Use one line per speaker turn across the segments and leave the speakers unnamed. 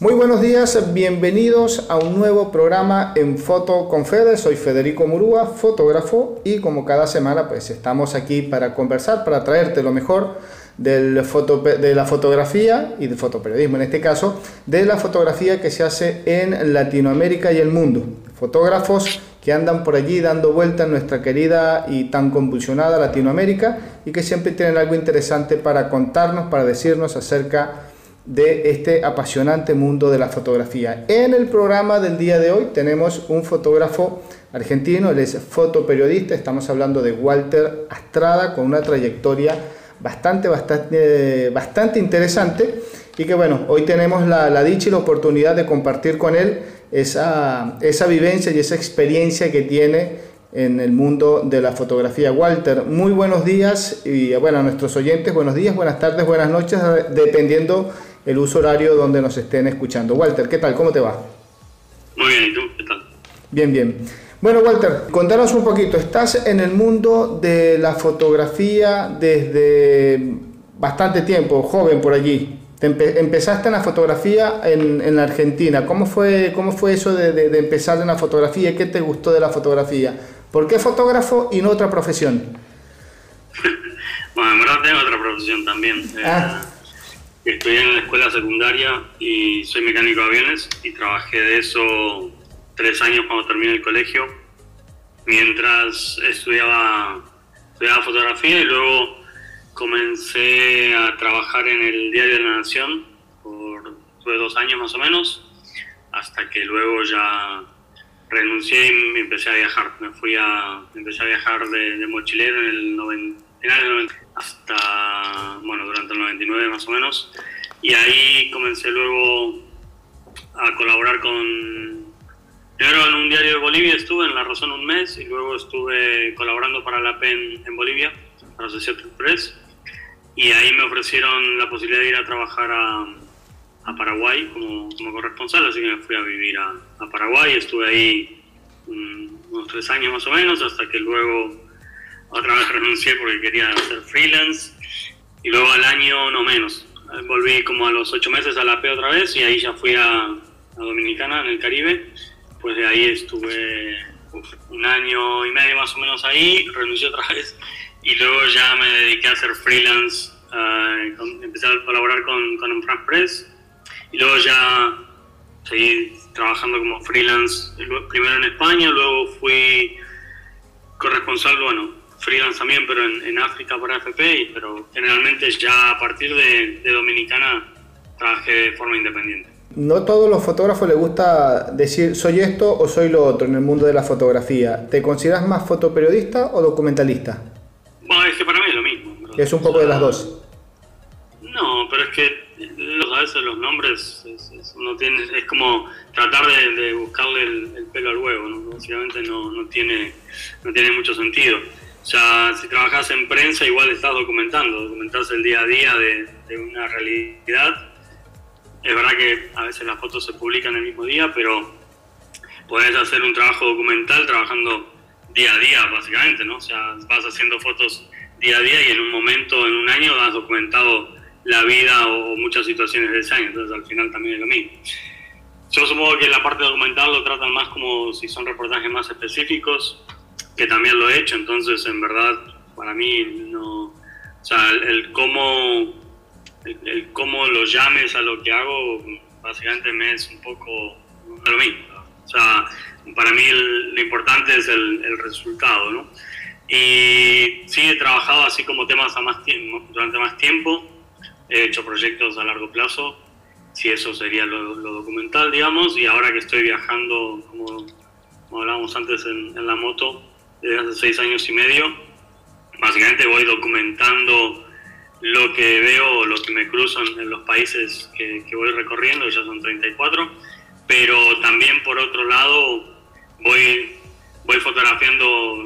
Muy buenos días, bienvenidos a un nuevo programa en Foto con Fede. Soy Federico Murúa, fotógrafo, y como cada semana pues estamos aquí para conversar, para traerte lo mejor de la fotografía y del fotoperiodismo, en este caso, de la fotografía que se hace en Latinoamérica y el mundo. Fotógrafos que andan por allí dando vuelta en nuestra querida y tan convulsionada Latinoamérica y que siempre tienen algo interesante para contarnos, para decirnos acerca de este apasionante mundo de la fotografía. En el programa del día de hoy tenemos un fotógrafo argentino, él es fotoperiodista, estamos hablando de Walter Astrada con una trayectoria bastante, bastante, bastante interesante y que bueno, hoy tenemos la, la dicha y la oportunidad de compartir con él esa, esa vivencia y esa experiencia que tiene en el mundo de la fotografía. Walter, muy buenos días y bueno, a nuestros oyentes, buenos días, buenas tardes, buenas noches, dependiendo el uso horario donde nos estén escuchando. Walter, ¿qué tal? ¿Cómo te va?
Muy bien, ¿y tú? ¿Qué tal?
Bien, bien. Bueno, Walter, contanos un poquito. Estás en el mundo de la fotografía desde bastante tiempo, joven por allí. empezaste en la fotografía en, la Argentina. ¿Cómo fue, cómo fue eso de, de, empezar en la fotografía? ¿Qué te gustó de la fotografía? ¿Por qué fotógrafo y no otra profesión?
bueno, en verdad tengo otra profesión también. Ah. Eh, Estudié en la escuela secundaria y soy mecánico de aviones y trabajé de eso tres años cuando terminé el colegio, mientras estudiaba, estudiaba fotografía y luego comencé a trabajar en el Diario de la Nación por dos años más o menos, hasta que luego ya renuncié y me empecé a viajar. Me fui a, empecé a viajar de, mochilero en el 90 hasta, bueno, durante el 99 más o menos. Y ahí comencé luego a colaborar con... Primero en un diario de Bolivia estuve, en La Razón un mes, y luego estuve colaborando para la PEN en Bolivia, para Associated Press. Y ahí me ofrecieron la posibilidad de ir a trabajar a, a Paraguay como, como, corresponsal, así que me fui a vivir a, a Paraguay. Estuve ahí unos tres años más o menos, hasta que luego otra vez renuncié porque quería hacer freelance y luego al año no menos. Volví como a los ocho meses a la P otra vez y ahí ya fui a, Dominicana, en el Caribe. Pues de ahí estuve un año y medio más o menos ahí, renuncié otra vez y luego ya me dediqué a hacer freelance. Uh, empecé a colaborar con, con France Press y luego ya seguí trabajando como freelance, primero en España, luego fui corresponsal, bueno, freelance también, pero en, África para FP, pero generalmente ya a partir de, Dominicana trabajé de forma independiente.
No todos los fotógrafos les gusta decir soy esto o soy lo otro en el mundo de la fotografía. ¿Te consideras más fotoperiodista o documentalista?
Bueno, es que para mí es lo mismo.
Es un poco de las dos.
No, pero es que a veces los nombres es, uno tiene, es como tratar de, buscarle el, pelo al huevo, ¿no? básicamente no, no, tiene, no tiene mucho sentido. Sea, si trabajas en prensa, igual estás documentando, documentas el día a día de, una realidad. Es verdad que a veces las fotos se publican el mismo día, pero puedes hacer un trabajo documental trabajando día a día, básicamente, ¿no? O sea, vas haciendo fotos día a día y en un momento, en un año, has documentado la vida o muchas situaciones de ese año, entonces al final también es lo mismo. Yo supongo que la parte documental lo tratan más como si son reportajes más específicos, que también lo he hecho, entonces en verdad para mí no, o sea, el, cómo, el, cómo lo llames a lo que hago, básicamente me es un poco lo mismo. O sea, para mí lo importante es el, resultado, ¿no? Y sí, he trabajado así como temas a más tiempo, durante más tiempo, he hecho proyectos a largo plazo, si eso sería lo, documental, digamos, y ahora que estoy viajando, como, hablábamos antes en la moto, desde hace seis años y medio. Básicamente voy documentando lo que veo, lo que me cruzan en los países que, voy recorriendo, ya son 34, pero también por otro lado voy, voy fotografiando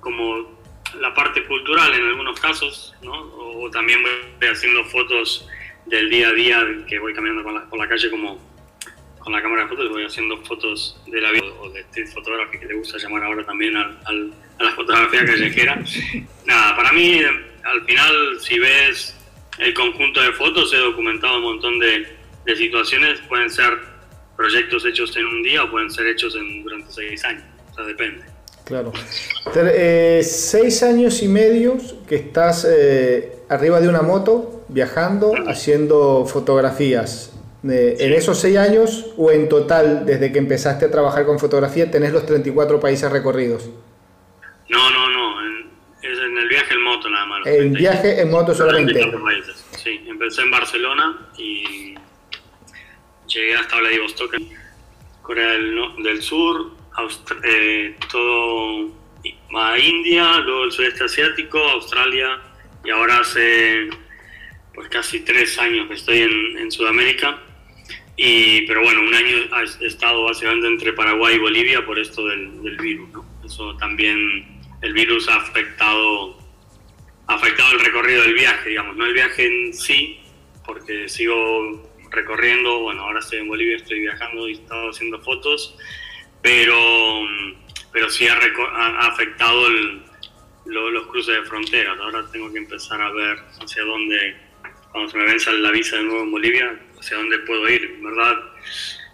como la parte cultural en algunos casos, ¿no? o, también voy haciendo fotos del día a día que voy caminando por la calle como con la cámara de fotos voy haciendo fotos de la vida o de street photography que le gusta llamar ahora también al, a la fotografía callejera. Nada, para mí al final si ves el conjunto de fotos he documentado un montón de, de situaciones pueden ser proyectos hechos en un día o pueden ser hechos en, durante seis años, o sea, depende.
Claro. Eh, seis años y medio que estás eh, arriba de una moto, viajando, haciendo fotografías. Eh, ¿En esos seis años o en total, desde que empezaste a trabajar con fotografía, tenés los 34 países recorridos?
No, no, no. En, es en el viaje en moto nada más.
El viaje en moto solamente.
Sí, empecé en Barcelona y llegué hasta Vladivostok, Corea del, Sur, eh, todo a India, luego el sudeste asiático, Australia y ahora hace pues casi tres años que estoy en Sudamérica y, pero bueno, un año he estado básicamente entre Paraguay y Bolivia por esto del, del virus. ¿no? Eso también, el virus ha afectado, ha afectado el recorrido del viaje, digamos, no el viaje en sí, porque sigo recorriendo, bueno, ahora estoy en Bolivia, estoy viajando y he estado haciendo fotos, pero, pero sí ha, ha afectado el, los cruces de fronteras. Ahora tengo que empezar a ver hacia dónde, cuando se me venza la visa de nuevo en Bolivia, hacia dónde puedo ir. Verdad,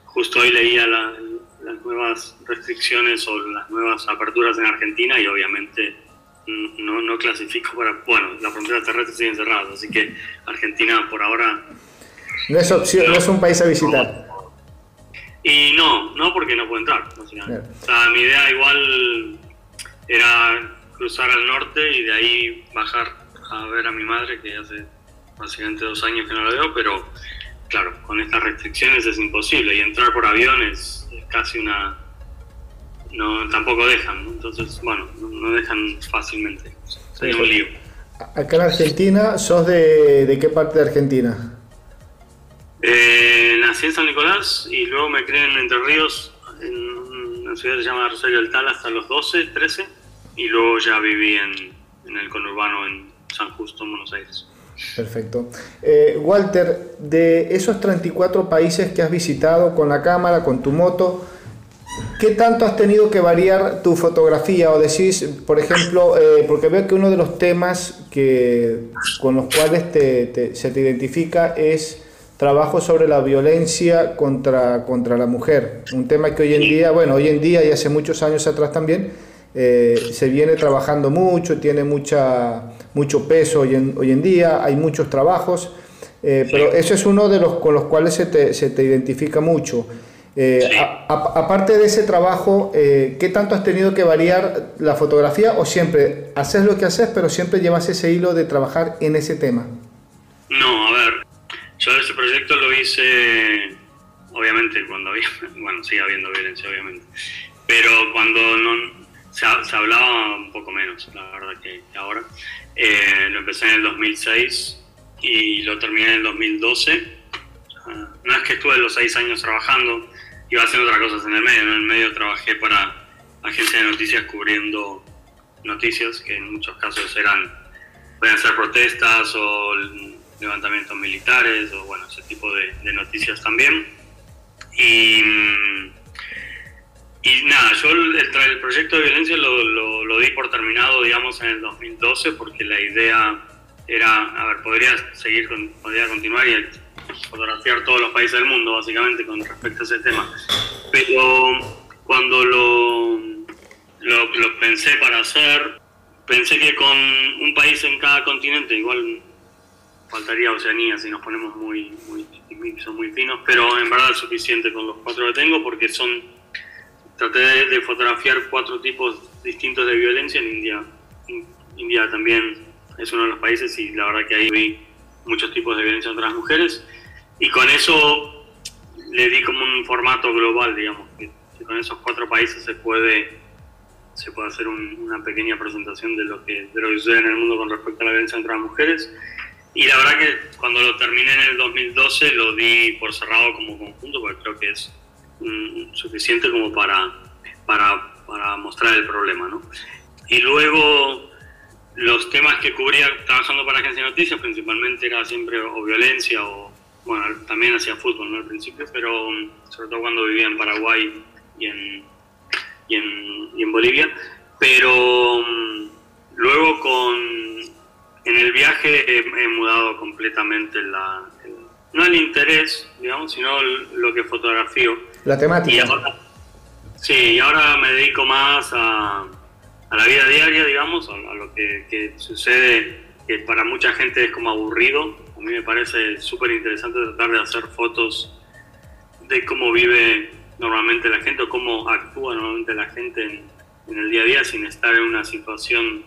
justo hoy leía las nuevas restricciones o las nuevas aperturas en Argentina y obviamente no, no clasifico para... Bueno, las fronteras terrestres siguen cerradas, así que Argentina por ahora...
No es opción, no, es un país a visitar.
Y no, no porque no puedo entrar, O sea, mi idea igual era cruzar al norte y de ahí bajar a ver a mi madre, que hace básicamente dos años que no la veo, pero claro, con estas restricciones es imposible y entrar por avión es, casi una... No, tampoco dejan, entonces, bueno, no, dejan fácilmente. Sería un lío.
Acá en Argentina, ¿sos de, de qué parte de Argentina?
Eh, nací en San Nicolás y luego me crié en Entre Ríos, en una ciudad que se llama Rosario del Tal, hasta los 12, 13, y luego ya viví en, en el conurbano en San Justo, en Buenos Aires.
Perfecto. Eh, Walter, de esos 34 países que has visitado con la cámara, con tu moto, ¿qué tanto has tenido que variar tu fotografía? O decís, por ejemplo, eh, porque veo que uno de los temas que, con los cuales se te identifica es trabajo sobre la violencia contra, contra la mujer. Un tema que hoy en día, bueno, hoy en día y hace muchos años atrás también, eh, se viene trabajando mucho, tiene mucha, mucho peso hoy en, hoy en día, hay muchos trabajos, eh, pero eso es uno de los con los cuales se te, se te identifica mucho. Eh, aparte de ese trabajo, ¿qué tanto has tenido que variar la fotografía o siempre haces lo que haces, pero siempre llevas ese hilo de trabajar en ese tema?
No, a ver, yo ese proyecto lo hice, obviamente, cuando había, bueno, sigue habiendo violencia, obviamente, pero cuando no, se, hablaba un poco menos, la verdad, que, ahora. Eh, lo empecé en el 2006 y lo terminé en el 2012. no es que estuve los seis años trabajando, iba haciendo otras cosas en el medio. En el medio trabajé para agencias de noticias cubriendo noticias que en muchos casos eran, pueden ser protestas o levantamientos militares o bueno, ese tipo de, de noticias también. Y mm, y nada, yo el, proyecto de violencia lo, lo, di por terminado, digamos, en el 2012, porque la idea era, a ver, podría seguir, podría continuar y fotografiar todos los países del mundo, básicamente, con respecto a ese tema. Pero cuando lo, lo, pensé para hacer, pensé que con un país en cada continente, igual faltaría Oceanía si nos ponemos muy, muy, son muy finos, pero en verdad es suficiente con los cuatro que tengo porque son traté de, fotografiar cuatro tipos distintos de violencia en India. India también es uno de los países y la verdad que ahí vi muchos tipos de violencia contra las mujeres y con eso le di como un formato global, digamos, que, con esos cuatro países se puede se puede hacer una pequeña presentación de lo que de lo que sucede en el mundo con respecto a la violencia contra las mujeres. Y la verdad que cuando lo terminé en el 2012 lo di por cerrado como conjunto porque creo que es Mm, suficiente como para, para, para, mostrar el problema. ¿no? Y luego los temas que cubría trabajando para Agencia de Noticias principalmente era siempre o violencia o, bueno, también hacía fútbol ¿no? al principio, pero mm, sobre todo cuando vivía en Paraguay y en, y en, y en Bolivia. Pero mm, luego con, en el viaje he, mudado completamente la, no el interés, digamos, sino lo que fotografío.
La temática.
Y ahora, sí, y ahora me dedico más a, a la vida diaria, digamos, a, lo que, que, sucede, que para mucha gente es como aburrido. A mí me parece súper interesante tratar de hacer fotos de cómo vive normalmente la gente o cómo actúa normalmente la gente en, el día a día sin estar en una situación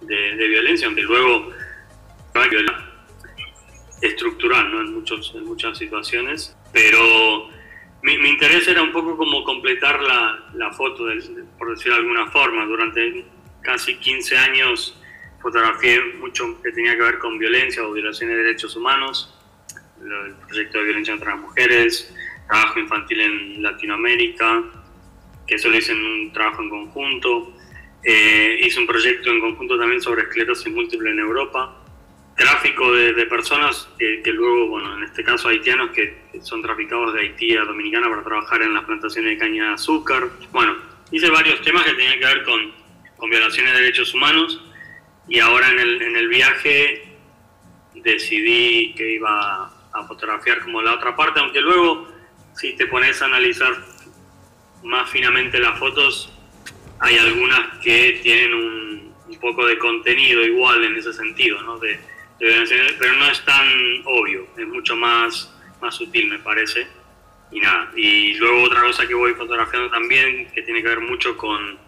de, de violencia, aunque luego estructural ¿no? en, muchos, en muchas situaciones, pero mi, interés era un poco como completar la, la foto, por decirlo de alguna forma. Durante casi 15 años fotografié mucho que tenía que ver con violencia o violaciones de derechos humanos, el proyecto de violencia contra las mujeres, trabajo infantil en Latinoamérica, que eso lo hice en un trabajo en conjunto. Eh, hice un proyecto en conjunto también sobre esclerosis múltiple en Europa tráfico de, personas que, luego, bueno, en este caso haitianos que, son traficados de Haití a Dominicana para trabajar en las plantaciones de caña de azúcar. Bueno, hice varios temas que tenían que ver con, con violaciones de derechos humanos y ahora en el, en el viaje decidí que iba a fotografiar como la otra parte, aunque luego si te pones a analizar más finamente las fotos, hay algunas que tienen un, un poco de contenido igual en ese sentido, ¿no? De, pero no es tan obvio, es mucho más, más sutil me parece. Y nada, y luego otra cosa que voy fotografiando también, que tiene que ver mucho con,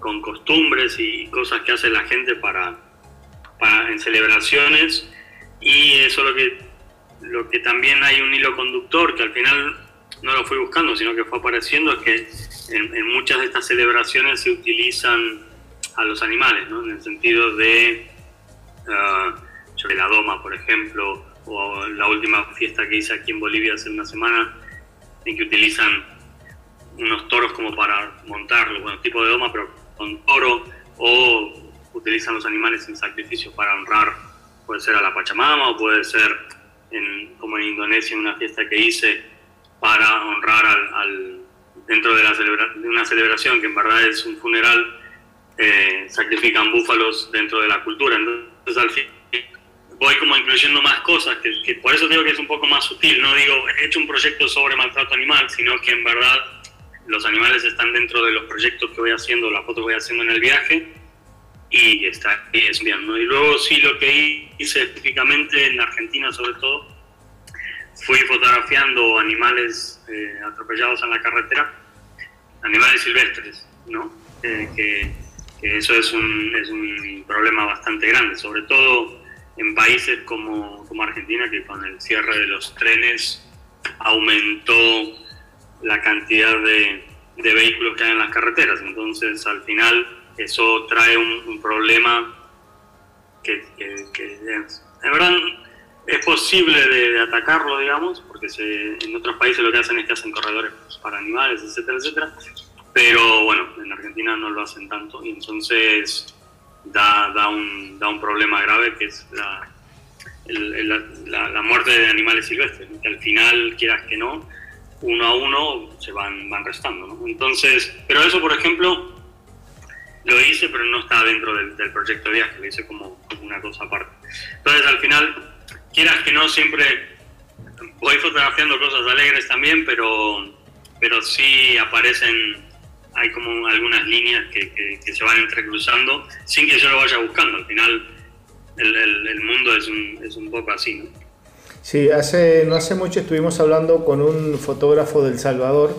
con costumbres y cosas que hace la gente para, para en celebraciones. Y eso lo que, lo que también hay un hilo conductor, que al final no lo fui buscando, sino que fue apareciendo, es que en, muchas de estas celebraciones se utilizan a los animales, ¿no? en el sentido de... Ah, de la Doma, por ejemplo, o la última fiesta que hice aquí en Bolivia hace una semana, en que utilizan unos toros como para montarlo, bueno, tipo de Doma, pero con toro, o utilizan los animales en sacrificio para honrar, puede ser a la Pachamama, o puede ser, como en Indonesia, una fiesta que hice, para honrar al, dentro de, la una celebración que en verdad es un funeral, eh, sacrifican búfalos dentro de la cultura. Entonces, al fin voy como incluyendo más cosas, que, por eso digo que es un poco más sutil, no digo, he hecho un proyecto sobre maltrato animal, sino que en verdad los animales están dentro de los proyectos que voy haciendo, las fotos que voy haciendo en el viaje, y está y es bien, ¿no? Y luego sí lo que hice específicamente en Argentina sobre todo, fui fotografiando animales eh, atropellados en la carretera, animales silvestres, ¿no? Eh, que, que, eso es un, es un problema bastante grande, sobre todo en países como, como Argentina, que con el cierre de los trenes aumentó la cantidad de, de vehículos que hay en las carreteras. Entonces, al final, eso trae un, problema que, que, es, en verdad es posible de, atacarlo, digamos, porque se, en otros países lo que hacen es que hacen corredores para animales, etcétera, etcétera. Pero bueno, en Argentina no lo hacen tanto y entonces da, da, un, da un problema grave que es la, la, muerte de animales silvestres, que al final, quieras que no, uno a uno se van, van restando. ¿no? Entonces, pero eso, por ejemplo, lo hice, pero no está dentro del, del proyecto de viaje, lo hice como, como, una cosa aparte. Entonces, al final, quieras que no, siempre voy fotografiando cosas alegres también, pero, pero sí aparecen hay como algunas líneas que, que, se van entrecruzando sin que yo lo vaya buscando. Al final el, el, mundo es un, es un, poco así, ¿no?
Sí, hace, no hace mucho estuvimos hablando con un fotógrafo del Salvador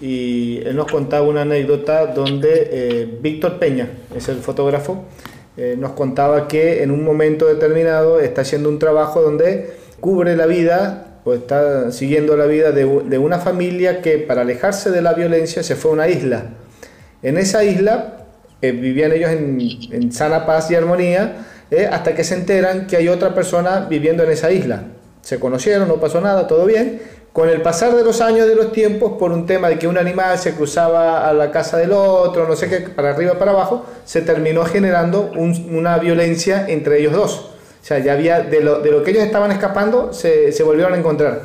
y él nos contaba una anécdota donde eh, Víctor Peña, es el fotógrafo, eh, nos contaba que en un momento determinado está haciendo un trabajo donde cubre la vida pues está siguiendo la vida de, una familia que para alejarse de la violencia se fue a una isla. En esa isla eh, vivían ellos en, sana paz y armonía eh, hasta que se enteran que hay otra persona viviendo en esa isla. Se conocieron, no pasó nada, todo bien. Con el pasar de los años, de los tiempos, por un tema de que un animal se cruzaba a la casa del otro, no sé qué, para arriba, para abajo, se terminó generando una violencia entre ellos dos. O sea, ya había, de lo, de lo que ellos estaban escapando, se, se volvieron a encontrar.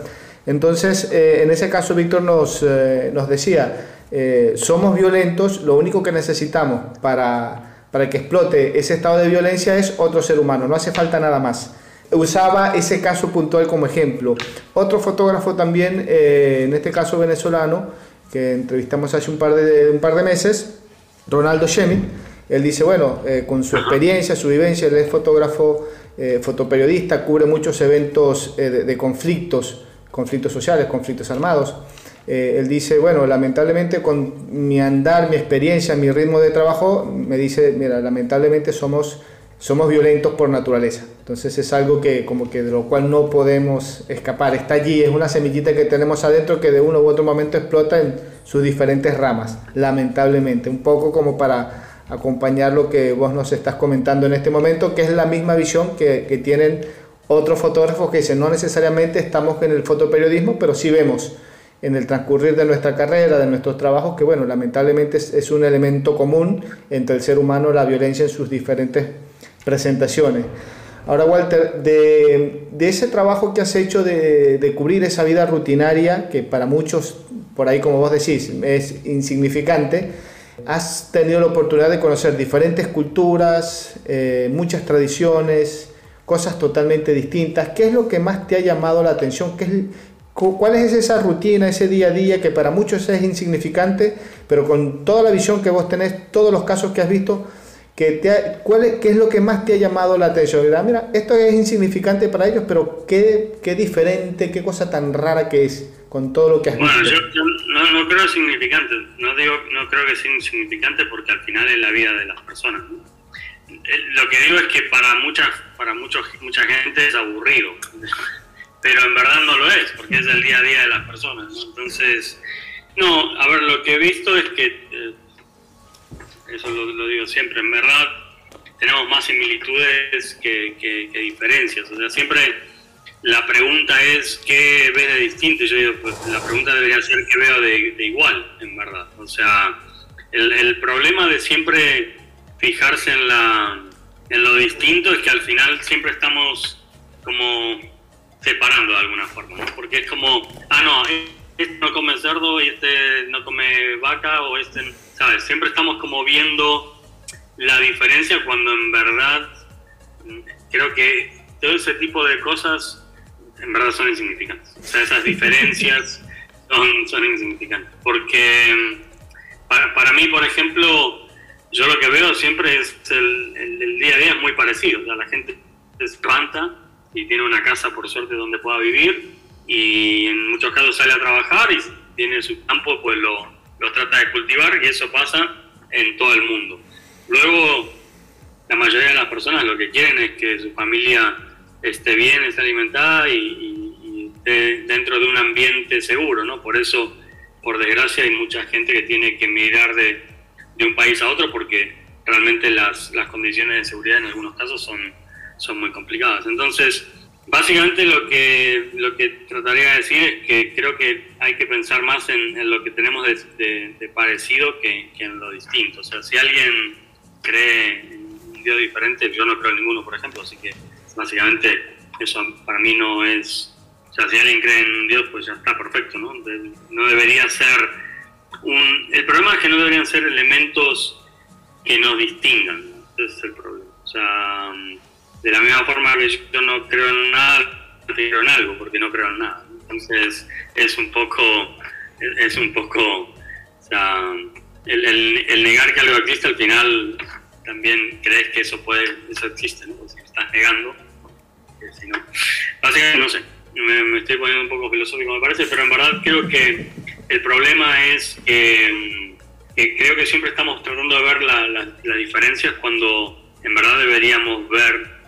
Entonces, eh, en ese caso, Víctor nos, eh, nos decía, eh, somos violentos, lo único que necesitamos para, para que explote ese estado de violencia es otro ser humano, no hace falta nada más. usaba ese caso puntual como ejemplo. Otro fotógrafo también, eh, en este caso venezolano, que entrevistamos hace un par de, un par de meses, Ronaldo Schemitt, él dice, bueno, eh, con su experiencia, su vivencia, él es fotógrafo, eh, fotoperiodista, cubre muchos eventos de, conflictos, conflictos sociales, conflictos armados. él dice, bueno, lamentablemente con mi andar, mi experiencia, mi ritmo de trabajo, me dice, mira, lamentablemente somos somos violentos por naturaleza. Entonces es algo que como que de lo cual no podemos escapar. Está allí, es una semillita que tenemos adentro que de uno u otro momento explota en sus diferentes ramas, lamentablemente. Un poco como para acompañar lo que vos nos estás comentando en este momento, que es la misma visión que, tienen otros fotógrafos que dicen, no necesariamente estamos en el fotoperiodismo, pero sí vemos en el transcurrir de nuestra carrera, de nuestros trabajos, que bueno, lamentablemente es, es un elemento común entre el ser humano, la violencia en sus diferentes presentaciones. Ahora, Walter, de, ese trabajo que has hecho de, cubrir esa vida rutinaria, que para muchos, por ahí como vos decís, es insignificante, has tenido la oportunidad de conocer diferentes culturas, eh, muchas tradiciones, cosas totalmente distintas. ¿Qué es lo que más te ha llamado la atención? ¿Qué es, ¿Cuál es esa rutina, ese día a día que para muchos es insignificante, pero con toda la visión que vos tenés, todos los casos que has visto, te ¿cuál es, ¿Qué es lo que más te ha llamado la atención? Mira, esto es insignificante para ellos, pero qué diferente, qué cosa tan rara que es con todo lo que has
bueno, visto. Bueno, yo, no, no, creo significante, no, digo, no creo que sea insignificante porque al final es la vida de las personas. Lo que digo es que para, muchas, para muchos, mucha gente es aburrido, pero en verdad no lo es, porque es el día a día de las personas. Entonces, no, a ver, lo que he visto es que... Eh, eso lo, digo siempre, en verdad tenemos más similitudes que, diferencias, o sea, siempre la pregunta es qué ves de distinto, yo digo, pues la pregunta debería ser qué veo de, igual, en verdad, o sea, el, problema de siempre fijarse en, la, en lo distinto es que al final siempre estamos como separando de alguna forma, ¿no? porque es como, ah, no, este no come cerdo y este no come vaca o este Siempre estamos como viendo la diferencia cuando en verdad creo que todo ese tipo de cosas en verdad son insignificantes. O sea, esas diferencias son, son insignificantes. Porque para, para, mí, por ejemplo, yo lo que veo siempre es el, el, día a día es muy parecido. O sea, la gente se levanta y tiene una casa, por suerte, donde pueda vivir y en muchos casos sale a trabajar y tiene su campo, pues lo, lo trata de cultivar y eso pasa en todo el mundo. Luego, la mayoría de las personas lo que quieren es que su familia esté bien, esté alimentada y, esté dentro de un ambiente seguro, ¿no? Por eso, por desgracia, hay mucha gente que tiene que emigrar de, de un país a otro porque realmente las, las condiciones de seguridad en algunos casos son, son muy complicadas. Entonces, Básicamente lo que, lo que trataría de decir es que creo que hay que pensar más en, lo que tenemos de, parecido que, en lo distinto. O sea, si alguien cree en un Dios diferente, yo no creo en ninguno, por ejemplo, así que básicamente eso para mí no es... O sea, si alguien cree en Dios, pues ya está perfecto, ¿no? no debería ser un... El problema es que no deberían ser elementos que nos distingan, ese es el problema. O sea de la misma forma que yo no creo en nada, creo en algo, porque no creo en nada. Entonces es un poco, es un poco, o sea, el, el, negar que algo existe al final también crees que eso puede, eso existe, ¿no? Negando, si no. Básicamente no sé, me, estoy poniendo un poco filosófico me parece, pero en verdad creo que el problema es que, creo que siempre estamos tratando de ver las diferencias cuando en verdad deberíamos ver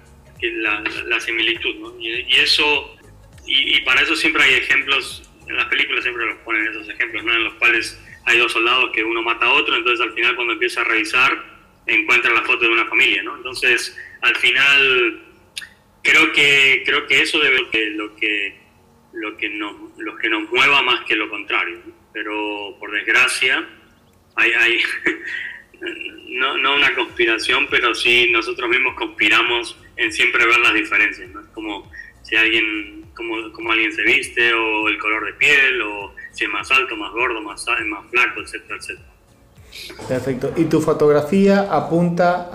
la, similitud, ¿no? Y, eso, y, para eso siempre hay ejemplos, en las películas siempre los ponen esos ejemplos, ¿no? En los cuales hay dos soldados que uno mata a otro, entonces al final cuando empieza a revisar encuentra la foto de una familia, ¿no? Entonces, al final creo que creo que eso debe ser lo que lo que nos lo que nos mueva más que lo contrario, pero por desgracia hay, hay no, no una conspiración, pero sí nosotros mismos conspiramos en siempre ver las diferencias, ¿no? Como si alguien, como, como alguien se viste, o el color de piel, o si es más alto, más gordo, más, más flaco, etcétera, etcétera.
Perfecto. Y tu fotografía apunta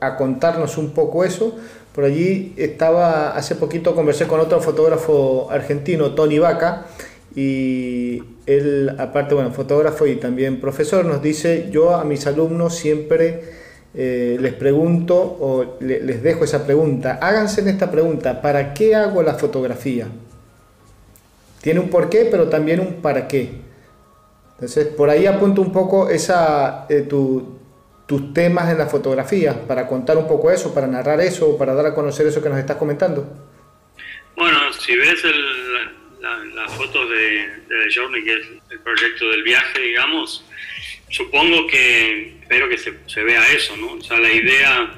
a, contarnos un poco eso, Por allí estaba, hace poquito conversé con otro fotógrafo argentino, Tony Vaca, y él, aparte, bueno, fotógrafo y también profesor, nos dice, yo a mis alumnos siempre eh, les pregunto o les dejo esa pregunta, háganse en esta pregunta, ¿para qué hago la fotografía? Tiene un porqué, pero también un para qué. Entonces, por ahí apunto un poco esa, eh, tus temas en la fotografía, para contar un poco eso, para narrar eso, para dar a conocer eso que nos estás comentando.
Bueno, si ves las fotos de, de Journey, que es el proyecto del viaje, digamos, supongo que, espero que se, vea eso, ¿no? O sea, la idea,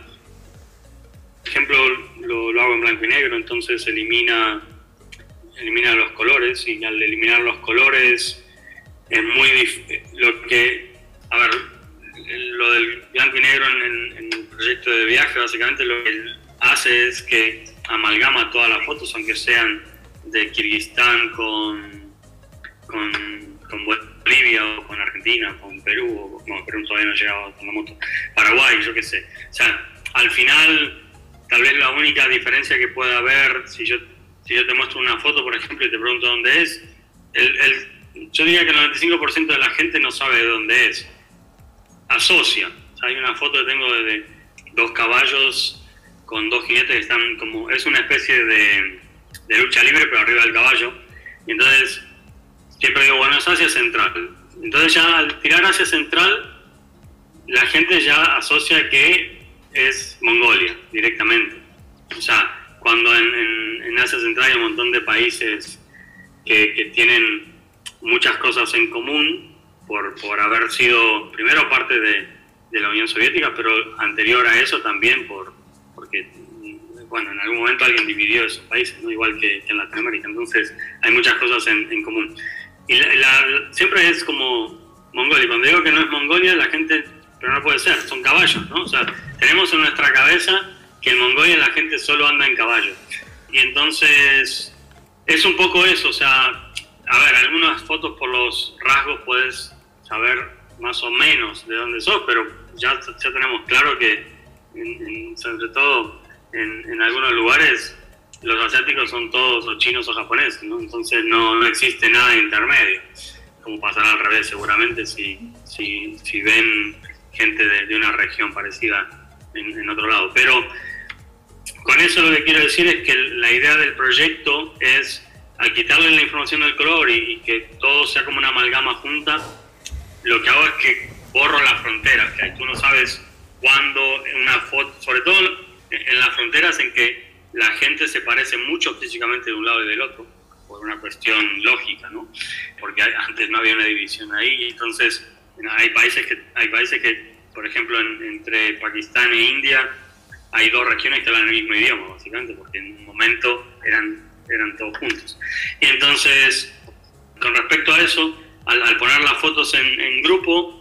por ejemplo, lo, lo hago en blanco y negro, entonces elimina, elimina los colores y al eliminar los colores es muy. Lo que, a ver, lo del blanco y negro en, el proyecto de viaje, básicamente lo que hace es que amalgama todas las fotos, aunque sean de Kirguistán con, con, Bolivia o con Argentina, con Perú, o no, Perú todavía no ha llegado con la moto, Paraguay, yo qué sé. O sea, al final, tal vez la única diferencia que pueda haber, si yo, si yo te muestro una foto, por ejemplo, y te pregunto dónde es, el, el yo diría que el 95% de la gente no sabe de dónde es. Asocia. hay una foto que tengo de, dos caballos con dos jinetes que están como. Es una especie de, lucha libre, pero arriba del caballo. Y entonces, siempre digo, bueno, es Asia Central. Entonces, ya al tirar Asia Central, la gente ya asocia que es Mongolia directamente. O sea, cuando en, Asia Central hay un montón de países que, que tienen muchas cosas en común por, por haber sido primero parte de, de, la Unión Soviética, pero anterior a eso también por, porque bueno, en algún momento alguien dividió esos países, ¿no? igual que, en Latinoamérica, entonces hay muchas cosas en, en común. Y siempre es como Mongolia, cuando digo que no es Mongolia, la gente, pero no puede ser, son caballos, ¿no? O sea, tenemos en nuestra cabeza que en Mongolia la gente solo anda en caballo. Y entonces es un poco eso, o sea, a ver, algunas fotos por los rasgos puedes saber más o menos de dónde sos, pero ya, ya tenemos claro que, sobre todo en, algunos lugares, los asiáticos son todos o chinos o japoneses, ¿no? entonces no, no existe nada intermedio, como pasará al revés seguramente si, si, si ven gente de, de, una región parecida en, en otro lado. Pero con eso lo que quiero decir es que la idea del proyecto es al quitarle la información del color y, que todo sea como una amalgama junta, lo que hago es que borro las fronteras, que tú no sabes cuándo en una foto, sobre todo en las fronteras en que la gente se parece mucho físicamente de un lado y del otro, por una cuestión lógica, ¿no? Porque antes no había una división ahí, entonces hay países que, hay países que por ejemplo, entre Pakistán e India hay dos regiones que hablan el mismo idioma, básicamente, porque en un momento eran eran todos juntos. Y entonces, con respecto a eso, al, poner las fotos en, grupo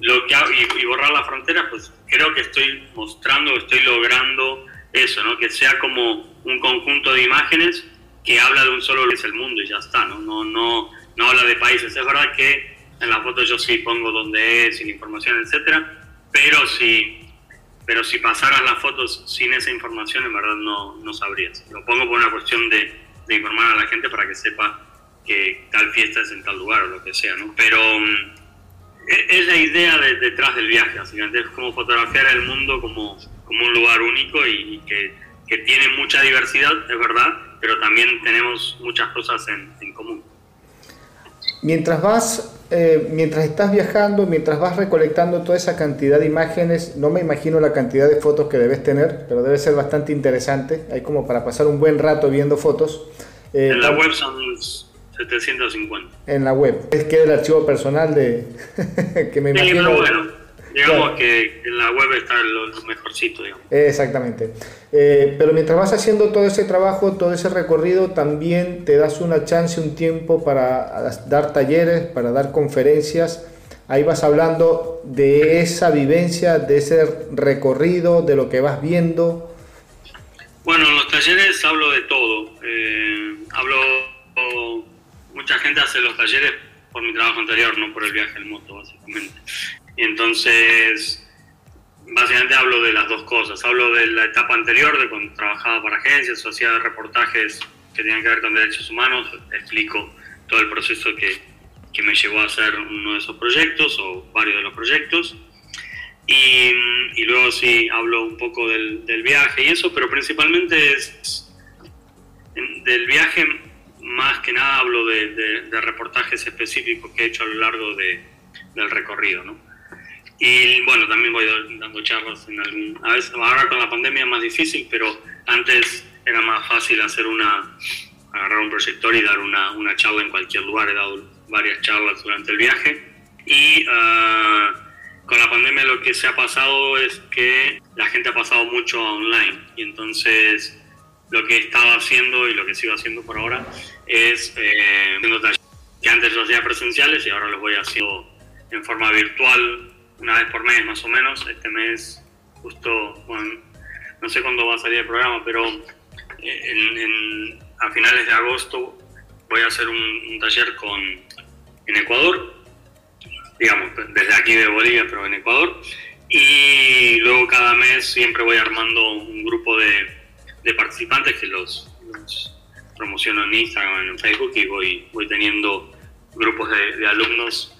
lo que y, y, borrar las fronteras, pues creo que estoy mostrando, estoy logrando eso, ¿no? que sea como un conjunto de imágenes que habla de un solo que es el mundo y ya está, ¿no? No, no, no habla de países. Es verdad que en las fotos yo sí pongo dónde es, sin información, etcétera, pero si pero si pasaras las fotos sin esa información, en verdad no, no sabrías. Lo pongo por una cuestión de, de, informar a la gente para que sepa que tal fiesta es en tal lugar o lo que sea, ¿no? Pero mm, e, es la idea detrás del viaje, básicamente es como fotografiar el mundo como, como un lugar único y, que, que, tiene mucha diversidad, es verdad, pero también tenemos muchas cosas en común.
Mientras vas, eh, mientras estás viajando, mientras vas recolectando toda esa cantidad de imágenes, no me imagino la cantidad de fotos que debes tener, pero debe ser bastante interesante. Hay como para pasar un buen rato viendo fotos.
Eh, en la web son 750.
En la web. Es que el archivo personal de que me imagino.
bueno Digamos que en la web está lo, mejorcito, digamos.
Exactamente. Eh, pero mientras vas haciendo todo ese trabajo, todo ese recorrido, también te das una chance, un tiempo para dar talleres, para dar conferencias. Ahí vas hablando de esa vivencia, de ese recorrido, de lo que vas viendo.
Bueno, en los talleres hablo de todo. Eh, hablo, mucha gente hace los talleres por mi trabajo anterior, no por el viaje en moto, básicamente. Y entonces básicamente hablo de las dos cosas. Hablo de la etapa anterior, de cuando trabajaba para agencias o hacía reportajes que tenían que ver con derechos humanos. Explico todo el proceso que, que me llevó a hacer uno de esos proyectos o varios de los proyectos. Y, y luego sí hablo un poco del, del, viaje y eso, pero principalmente es del viaje, más que nada hablo de, de, de reportajes específicos que he hecho a lo largo de, del recorrido. ¿no? Y bueno, también voy dando charlas en algún... A veces, ahora con la pandemia es más difícil, pero antes era más fácil hacer una... agarrar un proyector y dar una, una charla en cualquier lugar. He dado varias charlas durante el viaje. Y uh, con la pandemia lo que se ha pasado es que la gente ha pasado mucho online. Y entonces lo que he estado haciendo y lo que sigo haciendo por ahora es eh, que antes los hacía presenciales y ahora los voy haciendo en forma virtual una vez por mes más o menos. Este mes, justo, bueno, no sé cuándo va a salir el programa, pero en, a finales de agosto voy a hacer un, taller con, en Ecuador, digamos, desde aquí de Bolivia, pero en Ecuador. Y luego cada mes siempre voy armando un grupo de, de participantes que los, promociono en Instagram, en Facebook y voy, voy teniendo grupos de alumnos.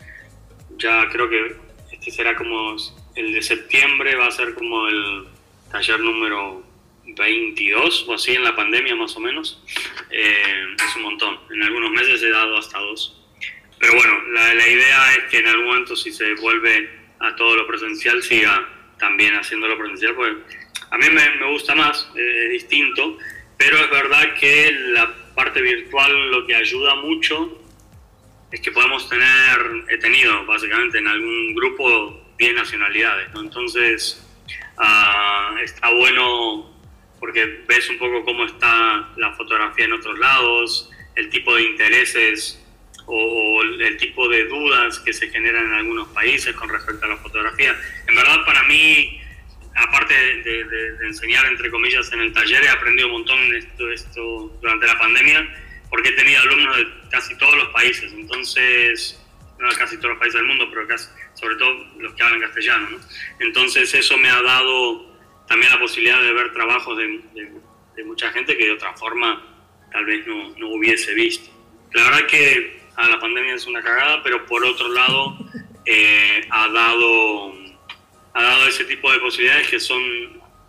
Ya creo que este será como el de septiembre, va a ser como el taller número 22 o así en la pandemia más o menos. Eh, es un montón. En algunos meses he dado hasta dos. Pero bueno, la, la, idea es que en algún momento si se vuelve a todo lo presencial, siga también haciéndolo presencial, porque a mí me, me gusta más, eh, es distinto, pero es verdad que la parte virtual lo que ayuda mucho es que podemos tener, he tenido básicamente en algún grupo 10 nacionalidades, ¿no? Entonces uh, está bueno porque ves un poco cómo está la fotografía en otros lados, el tipo de intereses o, el tipo de dudas que se generan en algunos países con respecto a la fotografía. En verdad para mí, aparte de, de, de enseñar entre comillas en el taller, he aprendido un montón esto, esto durante la pandemia porque he tenido alumnos de casi todos los países, entonces, no casi todos los países del mundo, pero casi, sobre todo los que hablan castellano, ¿no? Entonces eso me ha dado también la posibilidad de ver trabajos de, de, de mucha gente que de otra forma tal vez no, no, hubiese visto. La verdad que a la pandemia es una cagada, pero por otro lado eh, ha, dado, ha dado ese tipo de posibilidades que son,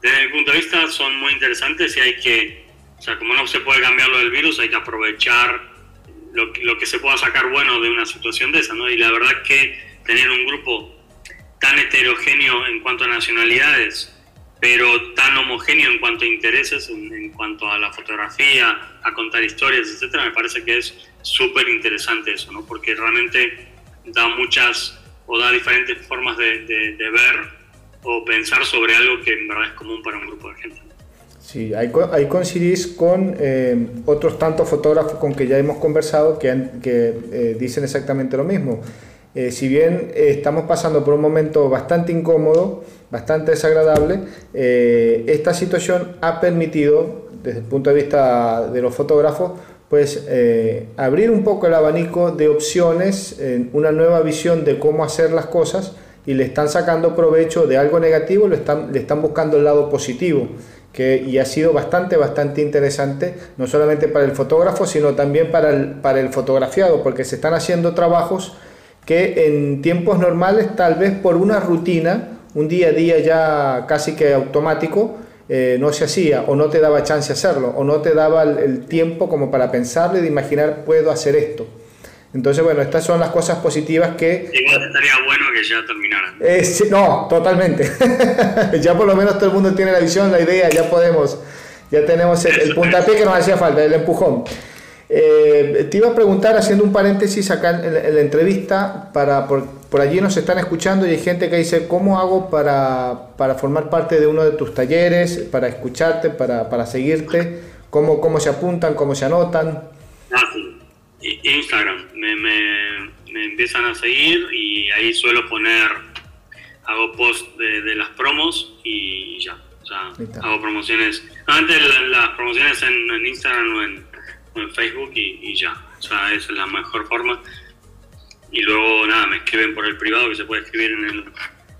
desde mi punto de vista, son muy interesantes y hay que o sea, como no se puede cambiar lo del virus, hay que aprovechar lo, que se pueda sacar bueno de una situación de esa, ¿no? Y la verdad que tener un grupo tan heterogéneo en cuanto a nacionalidades, pero tan homogéneo en cuanto a intereses, en, en cuanto a la fotografía, a contar historias, etcétera, me parece que es súper interesante eso, ¿no? Porque realmente da muchas o da diferentes formas de, de ver o pensar sobre algo que en verdad es común para un grupo de gente.
Sí, ahí, ahí coincidís con eh, otros tantos fotógrafos con que ya hemos conversado que, eh, dicen exactamente lo mismo. Eh, si bien estamos pasando por un momento bastante incómodo, bastante desagradable, esta situación ha permitido, desde el punto de vista de los fotógrafos, pues abrir un poco el abanico de opciones, una nueva visión de cómo hacer las cosas y le están sacando provecho de algo negativo, le le están buscando el lado positivo que, y ha sido bastante, bastante interesante, no solamente para el fotógrafo, sino también para el, para el fotografiado, porque se están haciendo trabajos que en tiempos normales, tal vez por una rutina, un día a día ya casi que automático, eh, no se hacía o no te daba chance hacerlo o no te daba el, el tiempo como para pensarlo y de imaginar puedo hacer esto. Entonces, bueno, estas son las cosas positivas que...
Igual estaría bueno que ya terminaran.
Eh, sí, no, totalmente. ya por lo menos todo el mundo tiene la visión, la idea, ya podemos, ya tenemos el, el puntapié que nos hacía falta, el empujón. Eh, te iba a preguntar, haciendo un paréntesis acá en, en la entrevista, para, por, por, allí nos están escuchando y hay gente que dice, ¿cómo hago para, para formar parte de uno de tus talleres, para escucharte, para, para seguirte? ¿Cómo, ¿Cómo se apuntan, cómo se anotan?
Ah, sí. Instagram, me, me, me, empiezan a seguir y ahí suelo poner, hago post de, de las promos y ya. O sea, hago promociones, antes las, las promociones en, en, Instagram o en, o en Facebook y, y, ya. O sea, esa es la mejor forma. Y luego, nada, me escriben por el privado, que se puede escribir en el,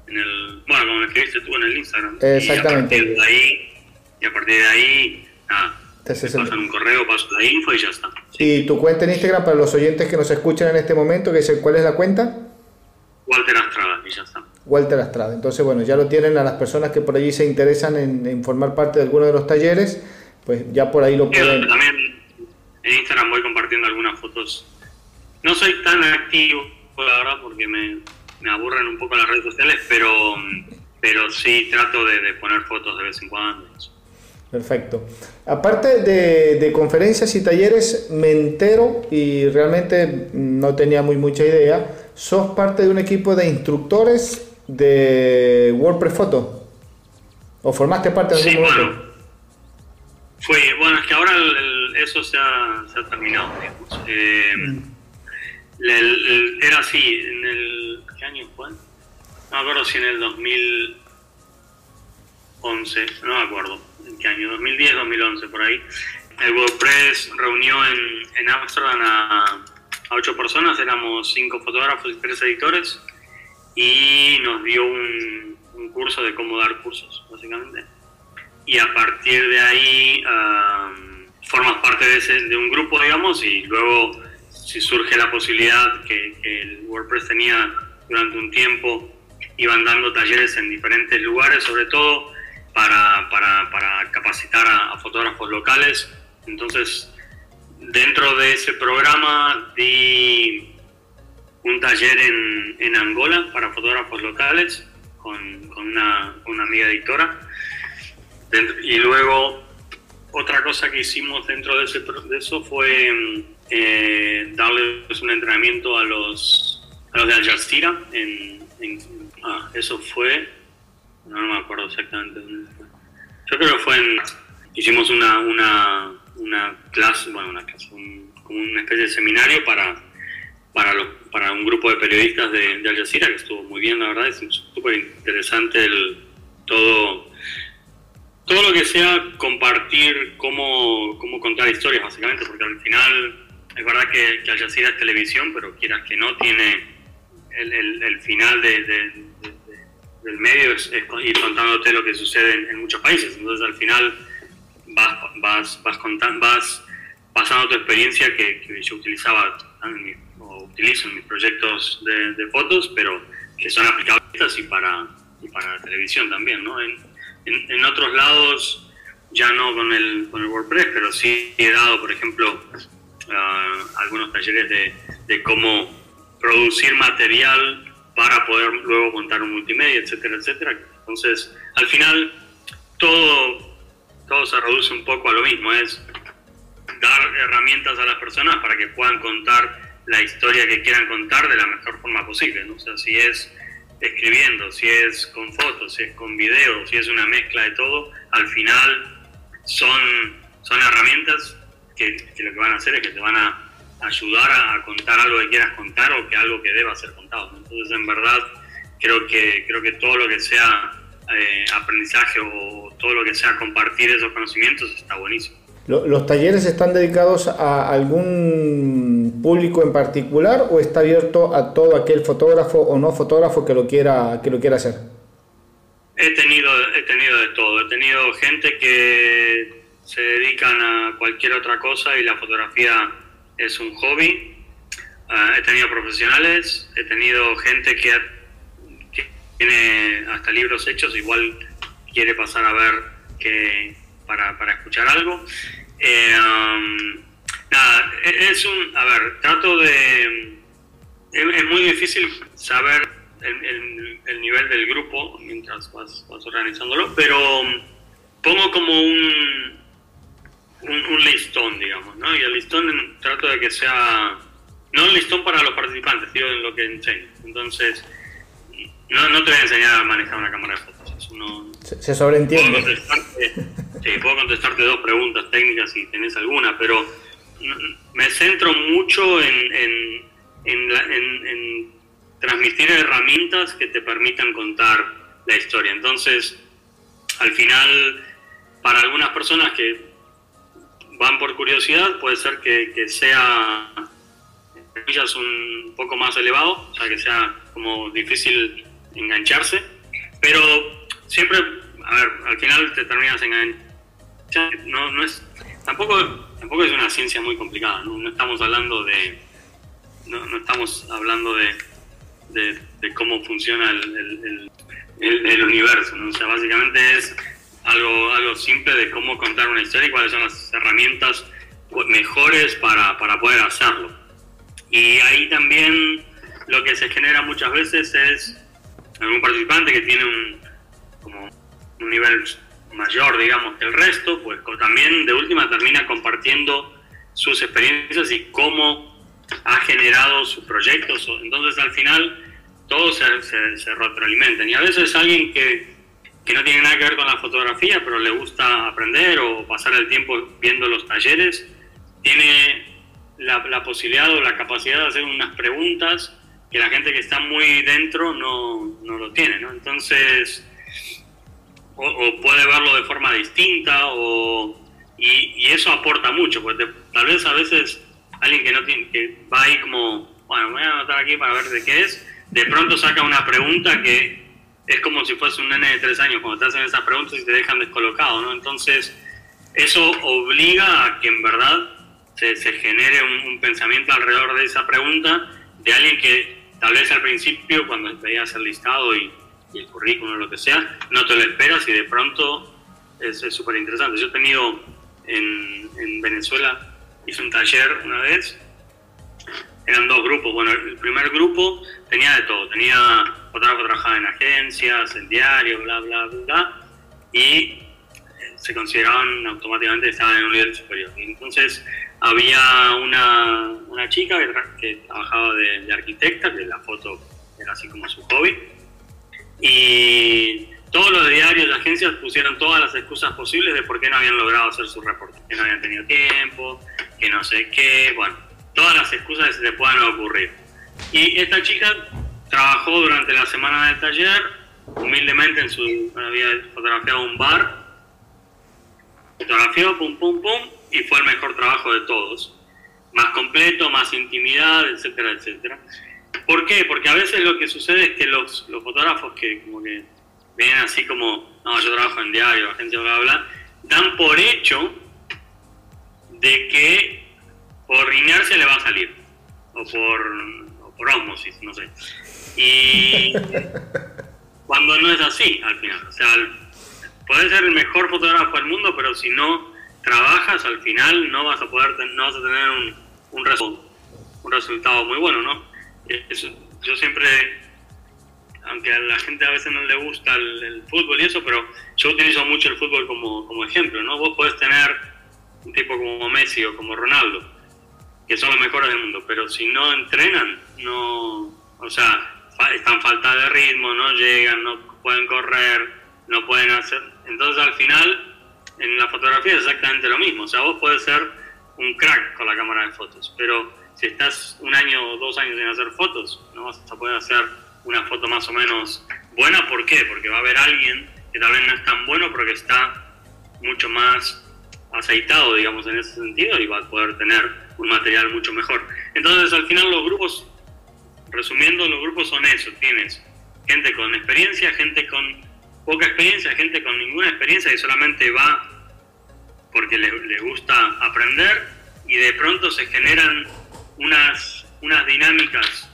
en el, bueno, como lo escribiste tú en el Instagram.
Exactamente.
Y a partir de ahí, y a partir de ahí nada, te pasan un correo, paso la info y ya está.
¿Y tu cuenta en Instagram para los oyentes que nos escuchan en este momento, que es, cuál es la cuenta?
Walter Astrada, y ya está.
Walter Astrada. Entonces, bueno, ya lo tienen a las personas que por allí se interesan en, formar parte de alguno de los talleres, pues ya por ahí lo pueden...
también en Instagram voy compartiendo algunas fotos. No soy tan activo, la verdad, porque me, me aburren un poco las redes sociales, pero, pero sí trato de, poner fotos de vez en cuando.
Perfecto. Aparte de, de, conferencias y talleres, me entero y realmente no tenía muy mucha idea, sos parte de un equipo de instructores de WordPress Photo. ¿O formaste parte de algún
sí, Bueno, fue, bueno, es que ahora eso se ha, se ha terminado, eh, mm. era así, en el... ¿Qué año fue? No me acuerdo si en el 2011, no me acuerdo qué año, 2010, 2011, por ahí. El WordPress reunió en Amsterdam a, a, ocho personas, éramos cinco fotógrafos y tres editores, y nos dio un, curso de cómo dar cursos, básicamente. Y a partir de ahí formas parte de, ese, de un grupo, digamos, y luego si surge la posibilidad que, que el WordPress tenía durante un tiempo, iban dando talleres en diferentes lugares, sobre todo para, para, para capacitar a, fotógrafos locales. Entonces, dentro de ese programa di un taller en, en Angola para fotógrafos locales con, con una, una, amiga editora. y luego, otra cosa que hicimos dentro de, ese, de eso fue eh, darles un entrenamiento a los, a los de Al Jazeera. En, ah, eso fue no, me acuerdo exactamente dónde fue. Yo creo que fue en. Hicimos una, una, una clase, bueno, una clase, como una especie de seminario para, para, para un grupo de periodistas de, Al Jazeera, que estuvo muy bien, la verdad, es súper interesante el, todo, todo lo que sea compartir cómo, cómo contar historias, básicamente, porque al final es verdad que, Al Jazeera es televisión, pero quieras que no, tiene el, el final de del medio es, ir contándote lo que sucede en, muchos países. Entonces al final vas, vas, vas, contando, vas pasando tu experiencia que, yo utilizaba o utilizo en mis proyectos de, fotos, pero que son aplicables y para, y para la televisión también. ¿no? En, en, otros lados ya no con el, con el WordPress, pero sí he dado, por ejemplo, ah, algunos talleres de, de cómo producir material para poder luego montar un multimedia, etcétera, etcétera. Entonces, al final, todo, todo se reduce un poco a lo mismo, es dar herramientas a las personas para que puedan contar la historia que quieran contar de la mejor forma posible. ¿no? O si es escribiendo, si es con fotos, si es con videos, si es una mezcla de todo, al final son, son herramientas que, que lo que van a hacer es que te van a ayudar a, contar algo que quieras contar o que algo que deba ser contado. Entonces, en verdad, creo que, creo que todo lo que sea eh, aprendizaje o todo lo que sea compartir esos conocimientos está buenísimo.
¿Los talleres están dedicados a algún público en particular o está abierto a todo aquel fotógrafo o no fotógrafo que lo quiera, que lo quiera hacer?
He tenido, he tenido de todo. He tenido gente que se dedican a cualquier otra cosa y la fotografía es un hobby. Ah, he tenido profesionales, he tenido gente que, tiene hasta libros hechos, igual quiere pasar a ver que para, para escuchar algo. Eh, um, nada, e, es un, a ver, trato de, es, muy difícil saber el, el, nivel del grupo mientras vas, vas organizándolo, pero um, pongo como un, un, listón, digamos, ¿no? Y el listón trato de que sea, no un listón para los participantes, digo en lo que enseño. Entonces, no, no te voy a enseñar a manejar una cámara de fotos, eso no...
Se, sobreentiende.
Puedo contestarte, sí, puedo contestarte dos preguntas técnicas si tenés alguna, pero me centro mucho en, en, en, en transmitir herramientas que te permitan contar la historia. Entonces, al final, para algunas personas que van por curiosidad, puede ser que, que sea un poco más elevado, o sea, que sea como difícil engancharse. siempre, a ver, al final te terminas enganchando. No, no es, tampoco, tampoco es una ciencia muy complicada, no, estamos hablando de, no, estamos hablando de, de, cómo funciona el, el, el, universo, ¿no? o sea, básicamente es algo, algo simple de cómo contar una historia y cuáles son las herramientas mejores para, para poder hacerlo. Y ahí también lo que se genera muchas veces es algún participante que tiene un, como un nivel mayor, digamos, que el resto, pues también de última termina compartiendo sus experiencias y cómo ha generado sus proyectos. Entonces al final todos se, se, se retroalimentan. Y a veces alguien que, que no tiene nada que ver con la fotografía, pero le gusta aprender o pasar el tiempo viendo los talleres, tiene la, la posibilidad o la capacidad de hacer unas preguntas que la gente que está muy dentro no, no lo tiene, ¿no? Entonces, o, puede verlo de forma distinta, o, y, y eso aporta mucho, porque tal vez a veces alguien que no tiene, que va ahí como, bueno, voy a anotar aquí para ver de qué es, de pronto saca una pregunta que es como si fuese un nene de tres años, cuando te hacen esas preguntas y te dejan descolocado, ¿no? Entonces, eso obliga a que en verdad se, se genere un, un pensamiento alrededor de esa pregunta de alguien que tal vez al principio, cuando veías el listado y, el currículum o lo que sea, no te lo esperas y de pronto es súper interesante. Yo he tenido en, en, Venezuela, hice un taller una vez, eran dos grupos. Bueno, el primer grupo tenía de todo, tenía fotógrafo trabajaba en agencias, en diarios, bla, bla, bla, y se consideraban automáticamente que estaban en un nivel superior. Y entonces había una, una chica que, trabajaba de, arquitecta, que la foto era así como su hobby, y todos los diarios y agencias pusieron todas las excusas posibles de por qué no habían logrado hacer su reporte, que no habían tenido tiempo, que no sé qué, bueno, todas las excusas que se le puedan ocurrir. Y esta chica trabajó durante la semana del taller, humildemente en su, había fotografiado un bar, fotografió, pum, pum, pum, y fue el mejor trabajo de todos. Más completo, más intimidad, etcétera, etcétera. ¿Por qué? Porque a veces lo que sucede es que los, los fotógrafos que como que vienen así como, no, yo trabajo en diario, agencia, bla, bla, bla, dan por hecho de que por inercia le va a salir, o por, o por osmosis, no sé. Y cuando no es así, al final. O sea, puedes ser el mejor fotógrafo del mundo, pero si no trabajas, al final no vas a poder, no vas a tener un, un, un resultado muy bueno, ¿no? yo siempre, aunque a la gente a veces no le gusta el, fútbol y eso, pero yo utilizo mucho el fútbol como, como ejemplo, ¿no? Vos podés tener un tipo como Messi o como Ronaldo, que son los mejores del mundo, pero si no entrenan, no, o sea, están falta de ritmo, no llegan, no pueden correr, no pueden hacer, entonces al final en la fotografía es exactamente lo mismo. O sea, vos puedes ser un crack con la cámara de fotos, pero si estás un año o dos años sin hacer fotos, no vas a poder hacer una foto más o menos buena. ¿Por qué? Porque va a haber alguien que tal vez no es tan bueno, pero que está mucho más aceitado, digamos, en ese sentido y va a poder tener un material mucho mejor. Entonces, al final los grupos, resumiendo, los grupos son eso. Tienes gente con experiencia, gente con poca experiencia, gente con ninguna experiencia que solamente va porque le, gusta aprender y de pronto se generan unas, unas dinámicas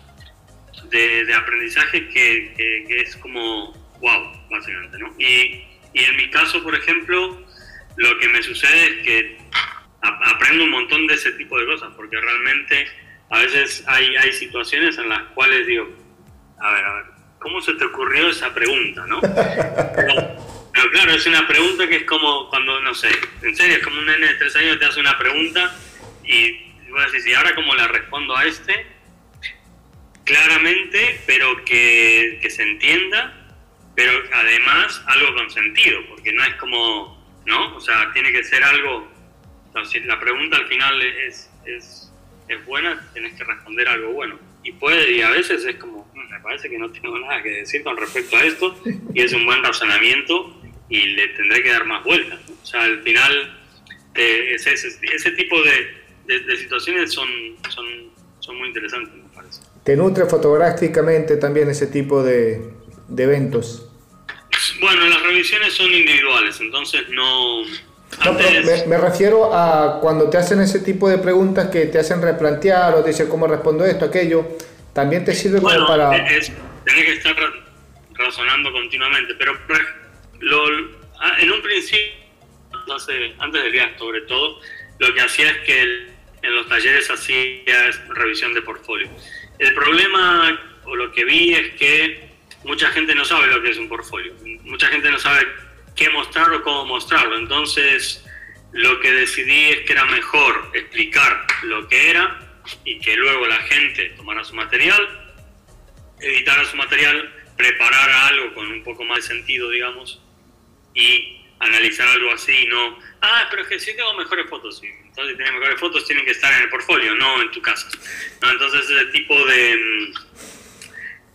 de, aprendizaje que, es como wow, básicamente, ¿no? Y, y, en mi caso, por ejemplo, lo que me sucede es que aprendo un montón de ese tipo de cosas, porque realmente a veces hay, hay situaciones en las cuales digo, a ver, a ver, ¿cómo se te ocurrió esa pregunta, no? Pero, claro, es una pregunta que es como cuando, no sé, en serio, es como un nene de tres años te hace una pregunta y vos decís, ¿y ahora cómo le respondo a este? Claramente, pero que, que se entienda, pero además algo con sentido, porque no es como, ¿no? O sea, tiene que ser algo, si la pregunta al final es, es, es buena, tienes que responder algo bueno. Y puede, y a veces es como, me parece que no tengo nada que decir con respecto a esto y es un buen razonamiento y le tendré que dar más vueltas. O sea, al final eh, ese, ese, tipo de, de, situaciones son, son, son, muy interesantes, me parece.
¿Te nutre fotográficamente también ese tipo de, de eventos?
Bueno, las revisiones son individuales, entonces no...
me, refiero a cuando te hacen ese tipo de preguntas que te hacen replantear o te dicen cómo respondo esto, aquello, también te sirve como para...
Es, tenés que estar razonando continuamente, pero lo, ah, en un principio, antes del viaje sobre todo, lo que hacía es que en los talleres hacía revisión de portfolio. El problema o lo que vi es que mucha gente no sabe lo que es un portfolio. Mucha gente no sabe qué mostrar o cómo mostrarlo. Entonces, lo que decidí es que era mejor explicar lo que era y que luego la gente tomara su material, editara su material, preparara algo con un poco más de sentido, digamos, y analizar algo así, no, ah, pero es que si tengo mejores fotos, entonces si tienes mejores fotos tienen que estar en el portfolio, no en tu casa. Entonces ese tipo de... Mm,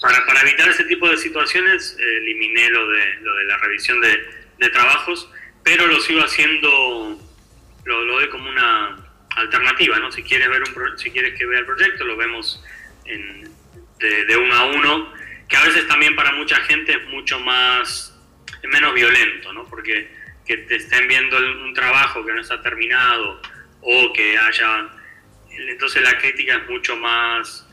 para, para, evitar ese tipo de situaciones eliminé lo de, lo de la revisión de, de trabajos, pero lo sigo haciendo, lo, lo doy como una alternativa, ¿no? Si quieres, ver un si quieres que vea el proyecto, lo vemos de, uno a uno, que a veces también para mucha gente es mucho más es menos violento, ¿no? Porque que te estén viendo un trabajo que no está terminado o que haya... Entonces la crítica es mucho más,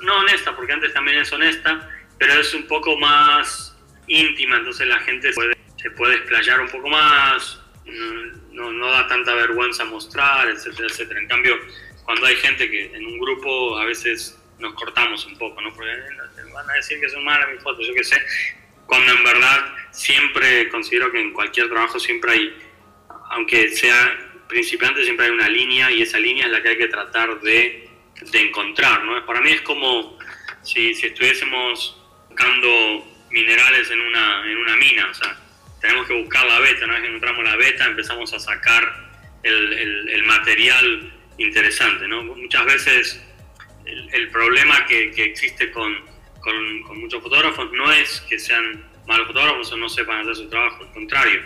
no honesta, porque antes también es honesta, pero es un poco más íntima, entonces la gente puede, se puede explayar un poco más, no, no, da tanta vergüenza mostrar, etcétera, etcétera. En cambio, cuando hay gente que en un grupo a veces nos cortamos un poco, ¿no? Porque eh, van a decir que son malas mis fotos, yo qué sé, cuando en verdad siempre considero que en cualquier trabajo siempre hay, aunque sea principiante, siempre hay una línea y esa línea es la que hay que tratar de, de encontrar, ¿no? Para mí es como si, si estuviésemos buscando minerales en una, en una mina, o sea, tenemos que buscar la beta, una vez que encontramos la beta empezamos a sacar el, material interesante, ¿no? Muchas veces el, problema que, que existe con con, muchos fotógrafos no es que sean malos fotógrafos o no sepan hacer su trabajo, al contrario,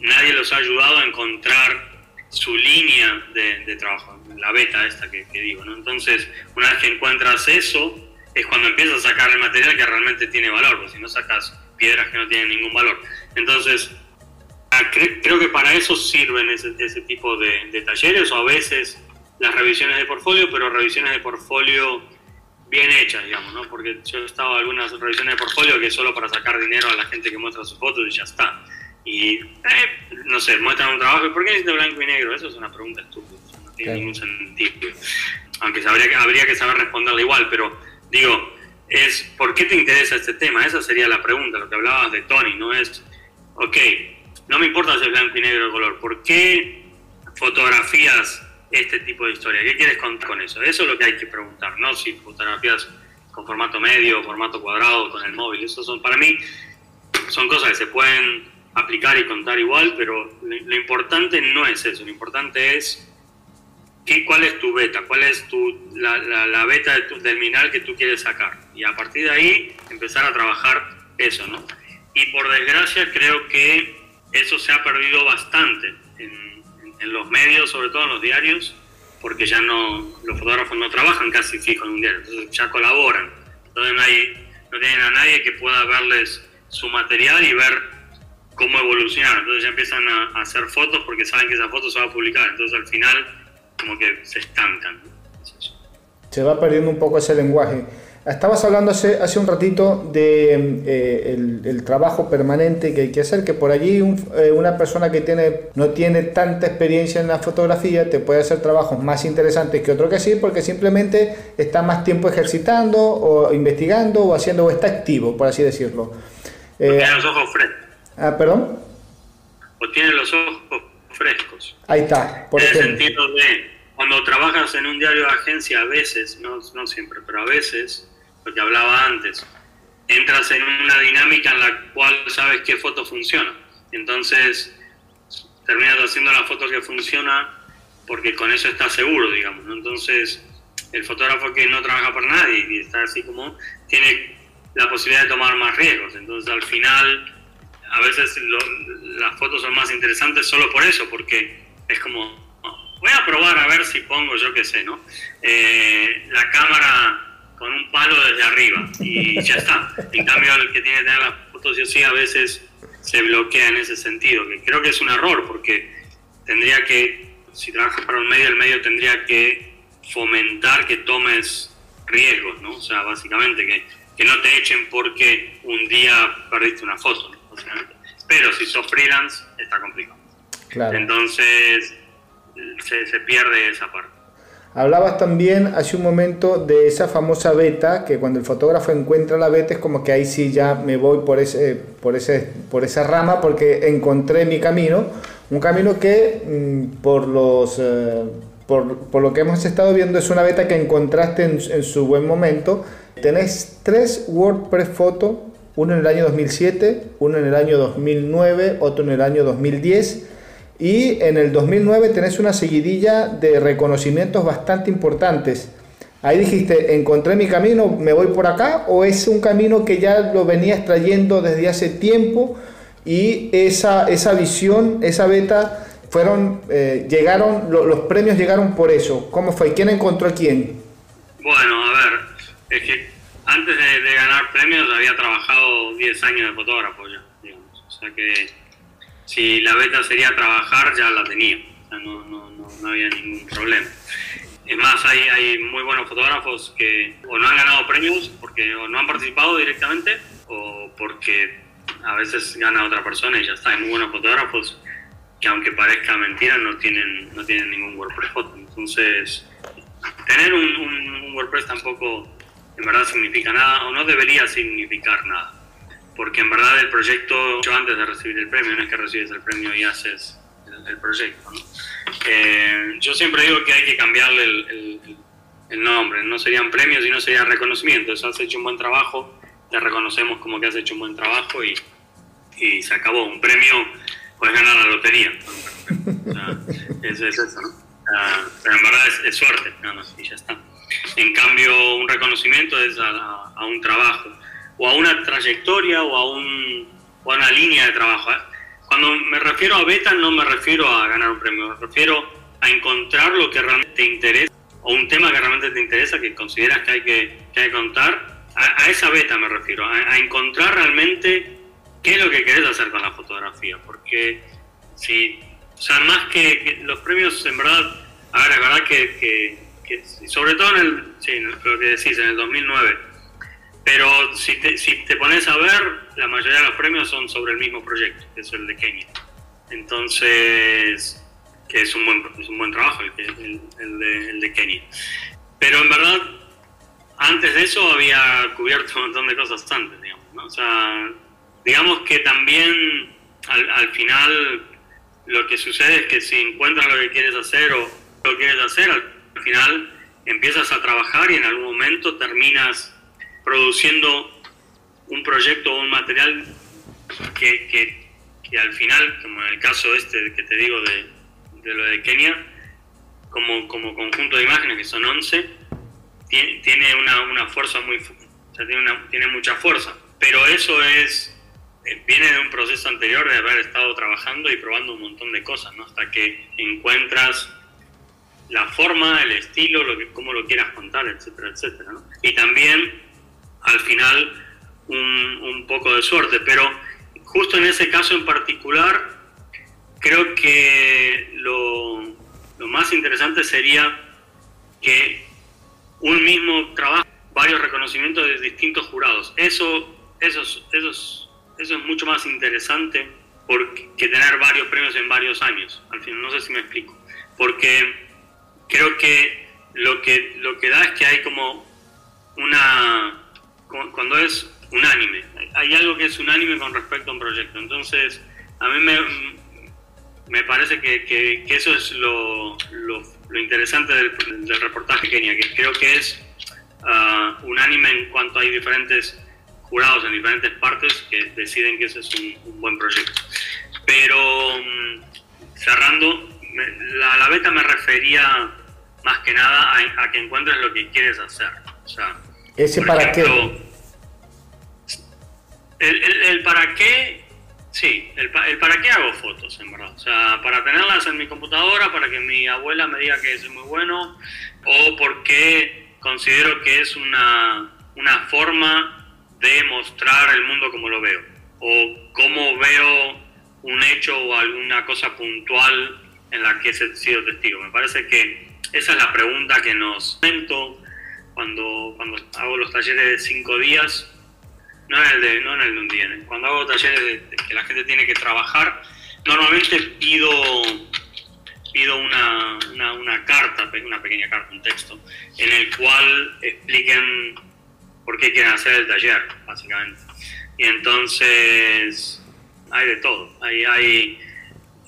nadie los ha ayudado a encontrar su línea de, trabajo, la beta esta que, digo, ¿no? Entonces, una vez que encuentras eso, es cuando empiezas a sacar el material que realmente tiene valor, porque si no sacas piedras que no tienen ningún valor. Entonces, creo que para eso sirven ese, ese tipo de, de, talleres o a veces las revisiones de portfolio, pero revisiones de portfolio bien hechas, digamos, ¿no? Porque yo he estado en algunas revisiones de portfolio que es solo para sacar dinero a la gente que muestra sus fotos y ya está. Y, eh, no sé, muestran un trabajo y ¿por qué necesito blanco y negro? Eso es una pregunta estúpida, no tiene ningún sentido. Aunque habría que, habría que saber responderla igual, pero digo, es ¿por qué te interesa este tema? Esa sería la pregunta, lo que hablabas de Tony, no es, ok, no me importa si es blanco y negro el color, ¿por qué fotografías este tipo de historia. ¿Qué quieres contar con eso? Eso es lo que hay que preguntar, no si fotografías con formato medio, formato cuadrado, con el móvil. Eso son, para mí, son cosas que se pueden aplicar y contar igual, pero lo, importante no es eso. Lo importante es qué, cuál es tu beta, cuál es tu, la, la, beta de tu, del mineral que tú quieres sacar. Y a partir de ahí empezar a trabajar eso, ¿no? Y por desgracia creo que eso se ha perdido bastante en los medios, sobre todo en los diarios, porque ya no, los fotógrafos no trabajan casi fijo en un diario, entonces ya colaboran. Entonces hay, no tienen a nadie que pueda verles su material y ver cómo evolucionar. Entonces ya empiezan a, hacer fotos porque saben que esa foto se va a publicar. Entonces al final como que se estancan.
Se va perdiendo un poco ese lenguaje. Estabas hablando hace, hace un ratito de eh, el, trabajo permanente que hay que hacer, que por allí eh, una persona que tiene, no tiene tanta experiencia en la fotografía te puede hacer trabajos más interesantes que otro que sí, porque simplemente está más tiempo ejercitando o investigando o haciendo o está activo, por así decirlo.
Eh, tiene los ojos frescos.
Ah, perdón.
O tiene los ojos frescos.
Ahí está,
por en el sentido de cuando trabajas en un diario de agencia, a veces, no, no siempre, pero a veces, lo que hablaba antes, entras en una dinámica en la cual sabes qué foto funciona. Entonces, terminas haciendo la foto que funciona porque con eso estás seguro, digamos. Entonces, el fotógrafo que no trabaja por nadie y está así como, tiene la posibilidad de tomar más riesgos. Entonces, al final, a veces las fotos son más interesantes solo por eso, porque es como, voy a probar a ver si pongo, yo qué sé, ¿no? Eh, la cámara con un palo desde arriba y ya está. En cambio, el que tiene que tener las fotos y así a veces se bloquea en ese sentido, que creo que es un error, porque tendría que, si trabajas para un medio, el medio tendría que fomentar que tomes riesgos, ¿no? O sea, básicamente que, que no te echen porque un día perdiste una foto, Pero si sos freelance, está complicado. Claro. Entonces, se, se pierde esa parte.
Hablabas también hace un momento de esa famosa beta, que cuando el fotógrafo encuentra la beta es como que ahí sí ya me voy por, ese, por, ese, por esa rama porque encontré mi camino, un camino que mm, por, los, eh, por, por, lo que hemos estado viendo es una beta que encontraste en, en su buen momento. Tenés tres WordPress Photo, uno en el año 2007, uno en el año 2009, otro en el año 2010 y en el 2009 tenés una seguidilla de reconocimientos bastante importantes. Ahí dijiste, encontré mi camino, me voy por acá, o es un camino que ya lo venías trayendo desde hace tiempo y esa, esa visión, esa beta, fueron, eh, llegaron, los premios llegaron por eso. ¿Cómo fue? ¿Quién encontró a quién?
Bueno, a ver, es que antes de, ganar premios había trabajado 10 años de fotógrafo ya, digamos. O sea que si la beta sería trabajar, ya la tenía. O sea, no, no, no, había ningún problema. Es más, hay, hay muy buenos fotógrafos que o no han ganado premios porque o no han participado directamente o porque a veces gana otra persona y ya está. Hay muy buenos fotógrafos que aunque parezca mentira no tienen, no tienen ningún WordPress. Entonces, tener un WordPress tampoco en verdad significa nada o no debería significar nada porque en verdad el proyecto, yo antes de recibir el premio, no es que recibes el premio y haces el, proyecto. Eh, yo siempre digo que hay que cambiarle el, el, nombre, no serían premios, sino sería reconocimiento. Eso has hecho un buen trabajo, te reconocemos como que has hecho un buen trabajo y, y se acabó. Un premio, puedes ganar la lotería. es, eso, pero en verdad es, suerte, nada y ya está. En cambio, un reconocimiento es a un trabajo o a una trayectoria o a, un, o a una línea de trabajo. ¿eh? Cuando me refiero a beta no me refiero a ganar un premio, me refiero a encontrar lo que realmente te interesa o un tema que realmente te interesa, que consideras que hay que, que, contar. A, esa beta me refiero, a, encontrar realmente qué es lo que querés hacer con la fotografía. Porque si, o sea, más que, los premios, en verdad, a ver, es verdad que, que, sobre todo en el, sí, lo que decís, en el 2009, pero si te, si te pones a ver, la mayoría de los premios son sobre el mismo proyecto, que es el de Kenia. Entonces, que es un buen, es un buen trabajo el, de, Kenia. Pero en verdad, antes de eso había cubierto un montón de cosas antes, digamos. digamos que también al, al, final lo que sucede es que si encuentras lo que quieres hacer o lo quieres hacer, al final empiezas a trabajar y en algún momento terminas produciendo un proyecto o un material que, que, al final, como en el caso este que te digo de, de lo de Kenia, como, como conjunto de imágenes, que son 11, tiene, una, una, fuerza muy... O sea, tiene, mucha fuerza. Pero eso es eh, viene de un proceso anterior de haber estado trabajando y probando un montón de cosas. Hasta que encuentras la forma, el estilo, lo que, cómo lo quieras contar, etcétera, etcétera, ¿no? Y también al final un, poco de suerte, pero justo en ese caso en particular, creo que lo, más interesante sería que un mismo trabajo, varios reconocimientos de distintos jurados. Eso, eso, eso, eso es mucho más interesante que tener varios premios en varios años. Al final, no sé si me explico. Porque creo que lo que, lo que da es que hay como una cuando es unánime. Hay algo que es unánime con respecto a un proyecto. Entonces, a mí me, me parece que, que, eso es lo, lo, interesante del, del, reportaje Kenia, que creo que es ah, unánime en cuanto hay diferentes jurados en diferentes partes que deciden que ese es un, buen proyecto. Pero mm, cerrando, la, la, beta me refería más que nada a, a, que encuentres lo que quieres hacer. O sea,
¿Ese para qué?
El, para qué, sí, el, para qué hago fotos, en verdad. O sea, para tenerlas en mi computadora, para que mi abuela me diga que es muy bueno, o porque considero que es una, una forma de mostrar el mundo como lo veo. o cómo veo un hecho o alguna cosa puntual en la que he sido testigo. Me parece que esa es la pregunta que nos cuando, cuando hago los talleres de cinco días, no en el de, no en el de un día, cuando hago talleres que la gente tiene que trabajar, normalmente pido, pido una, una, una, carta, una pequeña carta, un texto, en el cual expliquen por qué quieren hacer el taller, básicamente. Y entonces hay de todo. Hay, hay,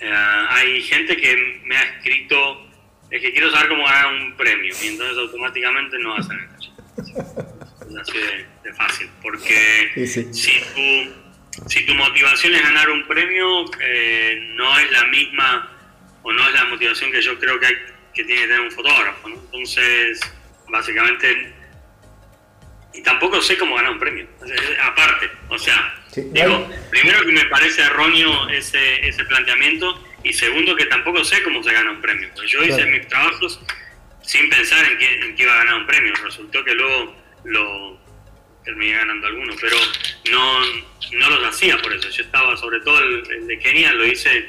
eh, hay gente que me ha escrito, es que quiero saber cómo ganar un premio, y entonces automáticamente no hacen el taller. Es así de, fácil, porque si, tu, si tu motivación es ganar un premio, eh, no es la misma o no es la motivación que yo creo que, hay, que tiene que tener un fotógrafo. Entonces, básicamente y tampoco sé cómo ganar un premio. aparte, o sea, digo, primero que me parece erróneo ese, ese planteamiento y segundo que tampoco sé cómo se gana un premio. Yo hice mis trabajos sin pensar en que, en iba a ganar un premio. Resultó que luego lo terminé ganando alguno, pero no, no los hacía por eso. Yo estaba, sobre todo el, de Kenia, lo hice,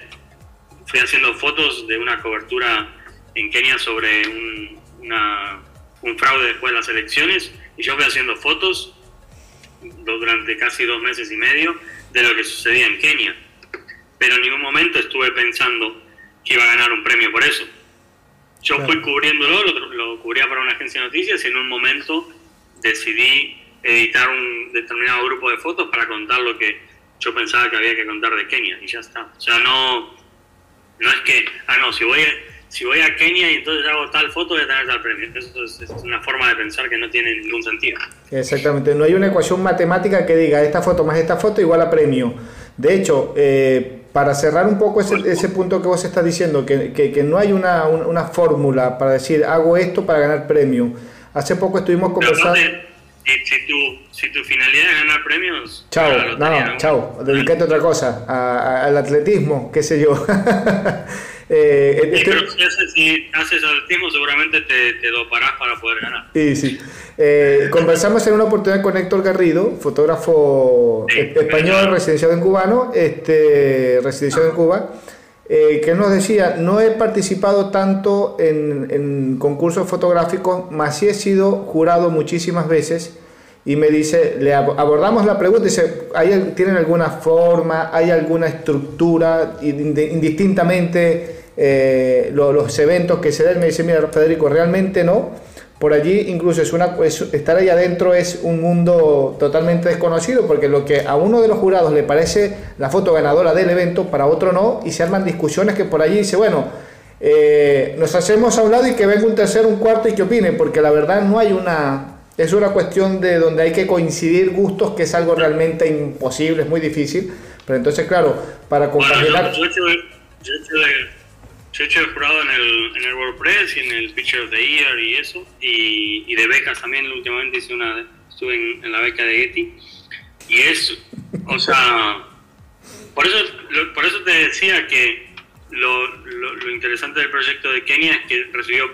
fui haciendo fotos de una cobertura en Kenia sobre un, una, un fraude después de las elecciones y yo fui haciendo fotos durante casi dos meses y medio de lo que sucedía en Kenia. Pero en ningún momento estuve pensando que iba a ganar un premio por eso. Yo fui cubriéndolo, lo, cubría para una agencia de noticias y en un momento decidí editar un determinado grupo de fotos para contar lo que yo pensaba que había que contar de Kenia y ya está. O sea, no, no es que, ah, no, si voy a, si voy a Kenia y entonces hago tal foto, voy a tener tal premio. Eso es, una forma de pensar que no tiene ningún sentido.
Exactamente, no hay una ecuación matemática que diga esta foto más esta foto igual a premio. De hecho, eh, para cerrar un poco ese, ese, punto que vos estás diciendo, que, que, no hay una, una, fórmula para decir hago esto para ganar premio. Hace poco estuvimos conversando...
Si tu, si tu finalidad es ganar premios,
chao, no, chao, dedícate a otra cosa, al atletismo, qué sé yo.
Eh, este pero si haces, atletismo seguramente te, te, doparás para poder ganar. Sí,
sí. Eh, conversamos en una oportunidad con Héctor Garrido, fotógrafo español residenciado en cubano, este, residenciado en Cuba, eh, que nos decía, no he participado tanto en, en concursos fotográficos, mas sí he sido jurado muchísimas veces y me dice, le abordamos la pregunta, dice, ¿hay, ¿tienen alguna forma, hay alguna estructura indistintamente eh, los, eventos que se den? Me dice, mira, Federico, realmente no. Por allí incluso es una, estar ahí adentro es un mundo totalmente desconocido porque lo que a uno de los jurados le parece la foto ganadora del evento, para otro no, y se arman discusiones que por allí dice, bueno, eh, nos hacemos a un lado y que venga un tercero, un cuarto y que opine, porque la verdad no hay una, es una cuestión de donde hay que coincidir gustos, que es algo realmente imposible, es muy difícil. Pero entonces, claro, para compaginar...
yo, he hecho jurado en el, en el WordPress y en el Picture of the Year y eso, y, de becas también, últimamente hice una, estuve en, la beca de Getty, y es, o sea, por eso, por eso te decía que lo, lo, lo interesante del proyecto de Kenia es que recibió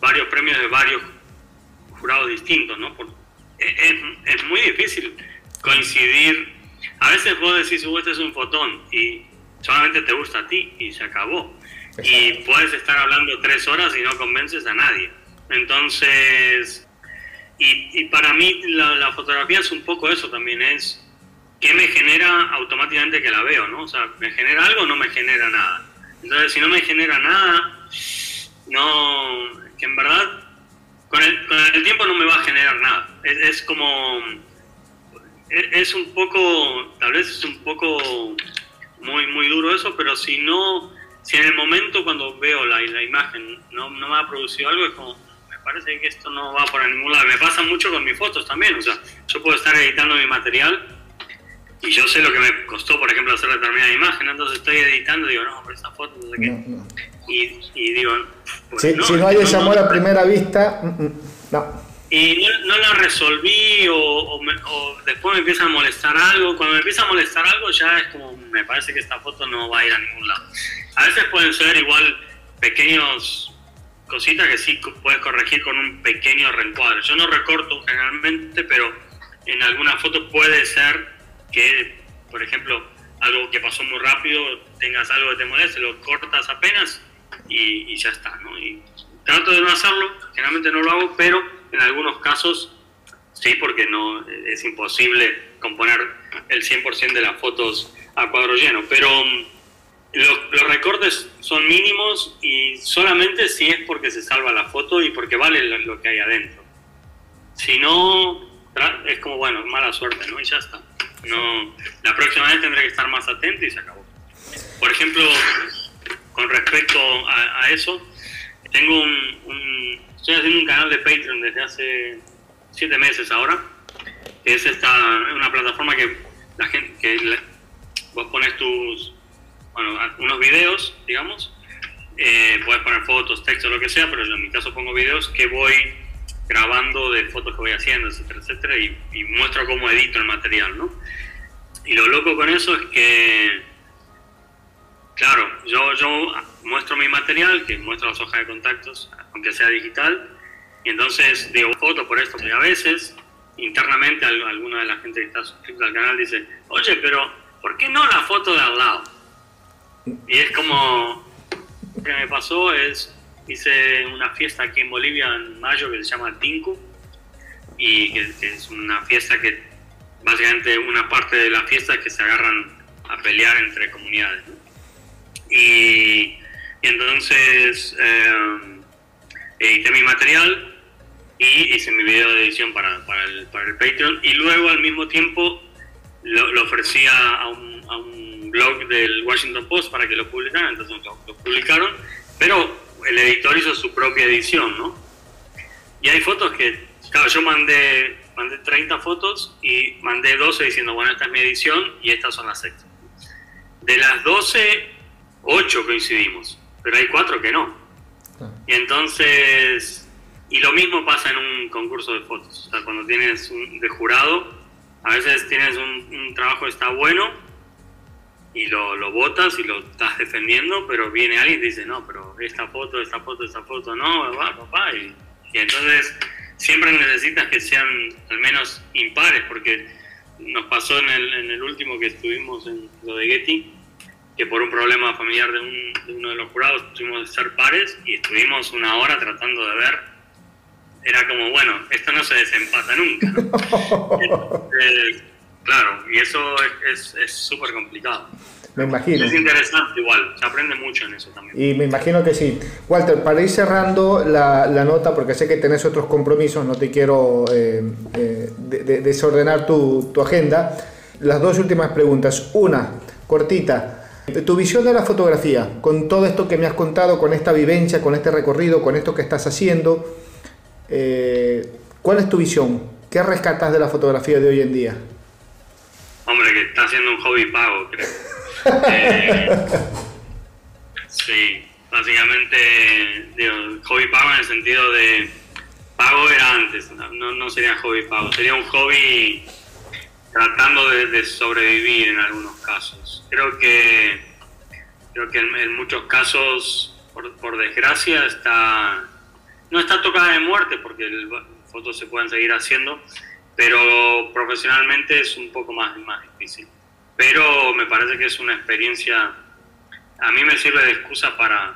varios premios de varios jurados distintos, ¿no? es, es, muy difícil coincidir. A veces vos decís, uh, este es un fotón y solamente te gusta a ti y se acabó. Y puedes estar hablando tres horas y no convences a nadie. Entonces, y, y para mí la, la, fotografía es un poco eso también, es qué me genera automáticamente que la veo, ¿no? O sea, ¿me genera algo o no me genera nada? Entonces, si no me genera nada, no, que en verdad con el, con el tiempo no me va a nada. Es, como, es, un poco, tal vez es un poco muy, muy duro eso, pero si no, si en el momento cuando veo la, la imagen no, no me ha producido algo, es como, me parece que esto no va por ningún lado. Me pasa mucho con mis fotos también, o sea, yo puedo estar editando mi material y yo sé lo que me costó, por ejemplo, hacer determinada imagen, entonces estoy editando y digo, no, pero esta foto, no sé qué. Y, y, digo,
pues si, no, hay ese amor a primera vista, mm, mm, no.
Y no, la resolví o, después me empieza a molestar algo. Cuando me empieza a molestar algo ya es como, me parece que esta foto no va a ir a ningún lado. A veces pueden ser igual pequeños cositas que sí puedes corregir con un pequeño reencuadre. Yo no recorto generalmente, pero en alguna foto puede ser que por ejemplo, algo que pasó muy rápido, tengas algo que te moleste, lo cortas apenas y, ya está, ¿no? Y trato de no hacerlo, generalmente no lo hago, pero en algunos casos sí, porque no es imposible componer el 100% de las fotos a cuadro lleno, pero mm, los, recortes son mínimos y solamente si es porque se salva la foto y porque vale lo, que hay adentro. Si no, es como, bueno, mala suerte, ¿no? Y ya está. No, la próxima vez tendré que estar más atento y se acabó. Por ejemplo, con respecto a, eso, tengo un, estoy haciendo un canal de Patreon desde hace siete meses ahora, es esta, una plataforma que la gente, que vos pones tus, bueno, unos videos, digamos, eh, puedes poner fotos, texto, lo que sea, pero yo en mi caso pongo videos que voy grabando de fotos que voy haciendo, etcétera, etcétera, y, muestro cómo edito el material, ¿no? Y lo loco con eso es que, claro, yo, yo muestro mi material, que muestro las hojas de contactos, aunque sea digital, y entonces digo foto por esto, y a veces internamente alguna de la gente que está suscrita al canal dice, oye, pero ¿por qué no la foto de al lado? Y es como, lo que me pasó es, hice una fiesta aquí en Bolivia en mayo que se llama Tinku, y que, es una fiesta que básicamente una parte de la fiesta es que se agarran a pelear entre comunidades. Y, entonces eh, edité mi material y hice mi video de edición para, el, para el Patreon y luego al mismo tiempo lo, ofrecía a un, a un, blog del Washington Post para que lo publicaran, entonces lo, publicaron, pero el editor hizo su propia edición, ¿no? Y hay fotos que, claro, yo mandé, mandé 30 fotos y mandé 12 diciendo, bueno, esta es mi edición y estas son las sextas. De las 12, 8 coincidimos, pero hay 4 que no. Y entonces, y lo mismo pasa en un concurso de fotos, o sea, cuando tienes un, de jurado, a veces tienes un, trabajo que está bueno y lo, lo votas y lo estás defendiendo, pero viene alguien y dice, no, pero esta foto, esta foto, esta foto, no, va, papá. Y, entonces siempre necesitas que sean al menos impares, porque nos pasó en el, en el último que estuvimos en lo de Getty, que por un problema familiar de, un, de uno de los jurados tuvimos que ser pares y estuvimos una hora tratando de ver era como, bueno, esto no se desempata nunca. claro, y eso es súper complicado.
Me imagino.
Es interesante igual, se aprende mucho en eso también.
Y me imagino que sí. Walter, para ir cerrando la, la nota, porque sé que tenés otros compromisos, no te quiero eh, eh, desordenar tu, tu agenda, las dos últimas preguntas. Una, cortita. Tu visión de la fotografía, con todo esto que me has contado, con esta vivencia, con este recorrido, con esto que estás haciendo, eh, ¿Cuál es tu visión? ¿Qué rescatas de la fotografía de hoy en día?
Hombre, que está haciendo un hobby pago, creo. Eh, sí, básicamente, digo, hobby pago en el sentido de pago era antes, no, no sería hobby pago, sería un hobby tratando de, sobrevivir en algunos casos. Creo que creo que en, muchos casos, por, por desgracia, está no está tocada de muerte porque las fotos se pueden seguir haciendo, pero profesionalmente es un poco más, más difícil. Pero me parece que es una experiencia, a mí me sirve de excusa para,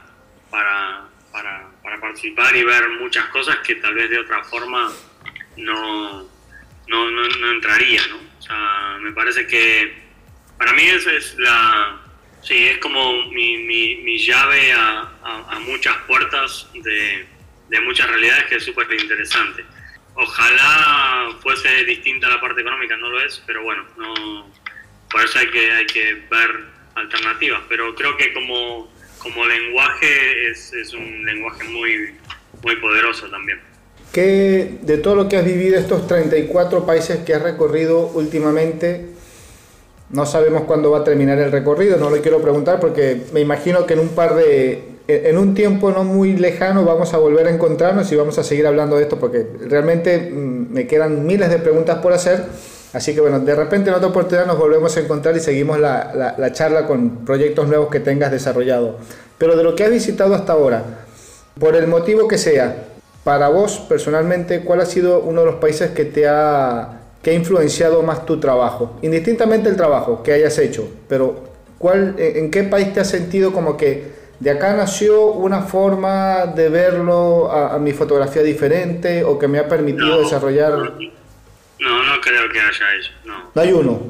para, para, participar y ver muchas cosas que tal vez de otra forma no, no, no, entraría, ¿no? Sea, me parece que para mí esa es la, sí, es como mi, mi, mi llave a, a muchas puertas de de muchas realidades que es súper interesante. Ojalá fuese distinta la parte económica, no lo es, pero bueno, no, por eso hay que, hay que ver alternativas. Pero creo que como, como lenguaje es, es un lenguaje muy, muy poderoso también.
¿Qué de todo lo que has vivido, estos 34 países que has recorrido últimamente, no sabemos cuándo va a terminar el recorrido, no lo quiero preguntar porque me imagino que en un par de en un tiempo no muy lejano vamos a volver a encontrarnos y vamos a seguir hablando de esto porque realmente mm, me quedan miles de preguntas por hacer. Así que bueno, de repente en otra oportunidad nos volvemos a encontrar y seguimos la, la, charla con proyectos nuevos que tengas desarrollado. Pero de lo que has visitado hasta ahora, por el motivo que sea, para vos personalmente, ¿cuál ha sido uno de los países que te ha, que ha influenciado más tu trabajo? Indistintamente el trabajo que hayas hecho, pero ¿cuál, ¿en qué país te has sentido como que de acá nació una forma de verlo a, mi fotografía diferente o que me ha permitido desarrollar...
No, no creo que haya eso, no.
¿No hay uno?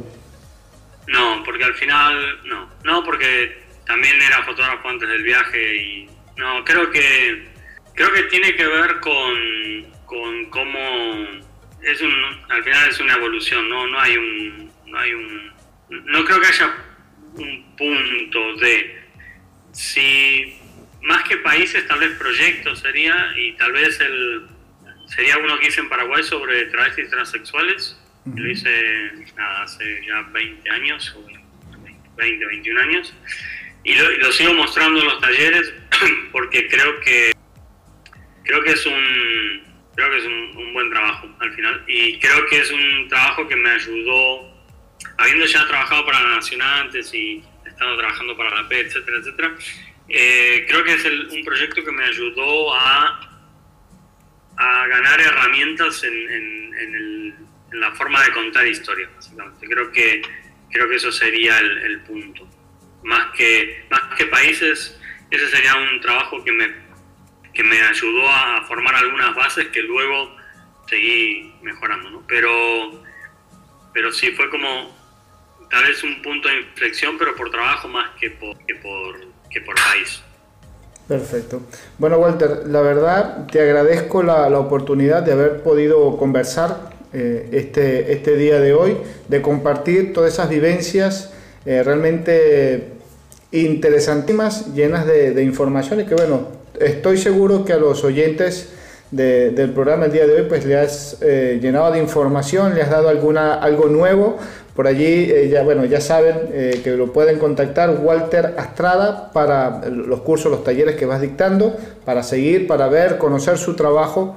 No, porque al final, no. No, porque también era fotógrafo antes del viaje y... No, creo que... Creo que tiene que ver con, con cómo... Es un, al final es una evolución, no, no hay un... No, hay un, no creo que haya un punto de si más que países, tal vez proyectos sería, y tal vez el sería uno que hice en Paraguay sobre travestis transexuales, lo hice hace ya 20 años, 20, 21 años, y lo, sigo mostrando en los talleres porque creo que creo que es un creo que es un, buen trabajo al final y creo que es un trabajo que me ayudó habiendo ya trabajado para la Nacional antes y estado trabajando para la P, etcétera, etcétera. Eh, creo que es un proyecto que me ayudó a, a ganar herramientas en, la forma de contar historias, básicamente. Creo que, creo que eso sería el, punto. Más que, más que países, ese sería un trabajo que me, que me ayudó a formar algunas bases que luego seguí mejorando, ¿no? Pero, pero sí, fue como tal vez un punto de inflexión, pero por trabajo más que por, que por, que por país.
Perfecto. Bueno, Walter, la verdad te agradezco la, la oportunidad de haber podido conversar eh, este, este día de hoy, de compartir todas esas vivencias eh, realmente interesantísimas, llenas de, de, información y que bueno, estoy seguro que a los oyentes del programa el día de hoy pues le has eh, llenado de información, le has dado alguna, algo nuevo por allí eh, ya, bueno, ya saben eh, que lo pueden contactar Walter Astrada para los cursos, los talleres que vas dictando, para seguir, para ver, conocer su trabajo.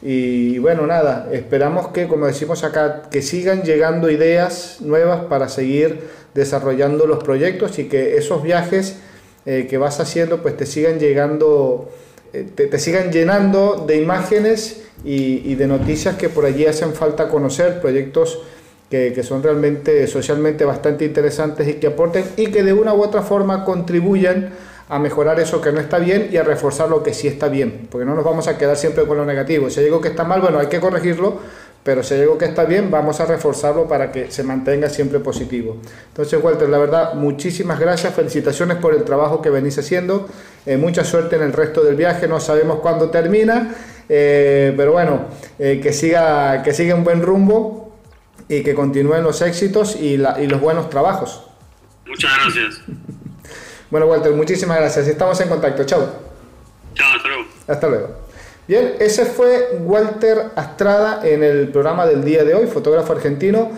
Y bueno, nada, esperamos que, como decimos acá, que sigan llegando ideas nuevas para seguir desarrollando los proyectos y que esos viajes eh, que vas haciendo pues te sigan llegando, te, sigan llenando de imágenes y, y de noticias que por allí hacen falta conocer, proyectos que, son realmente socialmente bastante interesantes y que aporten y que de una u otra forma contribuyan a mejorar eso que no está bien y a reforzar lo que sí está bien, porque no nos vamos a quedar siempre con lo negativo. Si hay algo que está mal, bueno, hay que corregirlo, pero si hay algo que está bien, vamos a reforzarlo para que se mantenga siempre positivo. Entonces, Walter, la verdad, muchísimas gracias, felicitaciones por el trabajo que venís haciendo, eh, mucha suerte en el resto del viaje, no sabemos cuándo termina, eh, pero bueno, eh, que, siga, que siga un buen rumbo y que continúen los éxitos y, la, y los buenos trabajos.
Muchas gracias.
bueno, Walter, muchísimas gracias. Estamos en contacto. Chao.
Chao, hasta luego.
Hasta luego. Bien, ese fue Walter Astrada en el programa del día de hoy, fotógrafo argentino,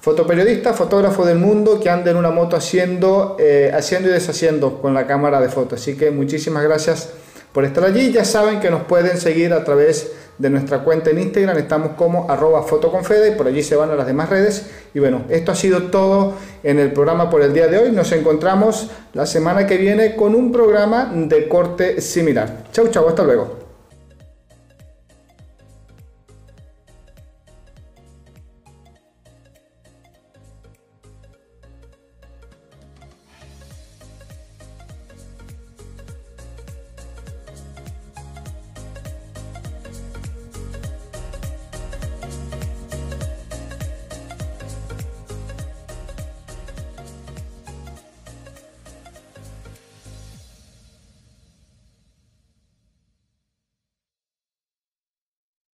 fotoperiodista, fotógrafo del mundo que anda en una moto haciendo, eh, haciendo y deshaciendo con la cámara de fotos. Así que muchísimas gracias por estar allí. Ya saben que nos pueden seguir a través de nuestra cuenta en Instagram. Estamos como arroba fotoconfede y por allí se van a las demás redes. Y bueno, esto ha sido todo en el programa por el día de hoy. Nos encontramos la semana que viene con un programa de corte similar. Chau, chau, hasta luego.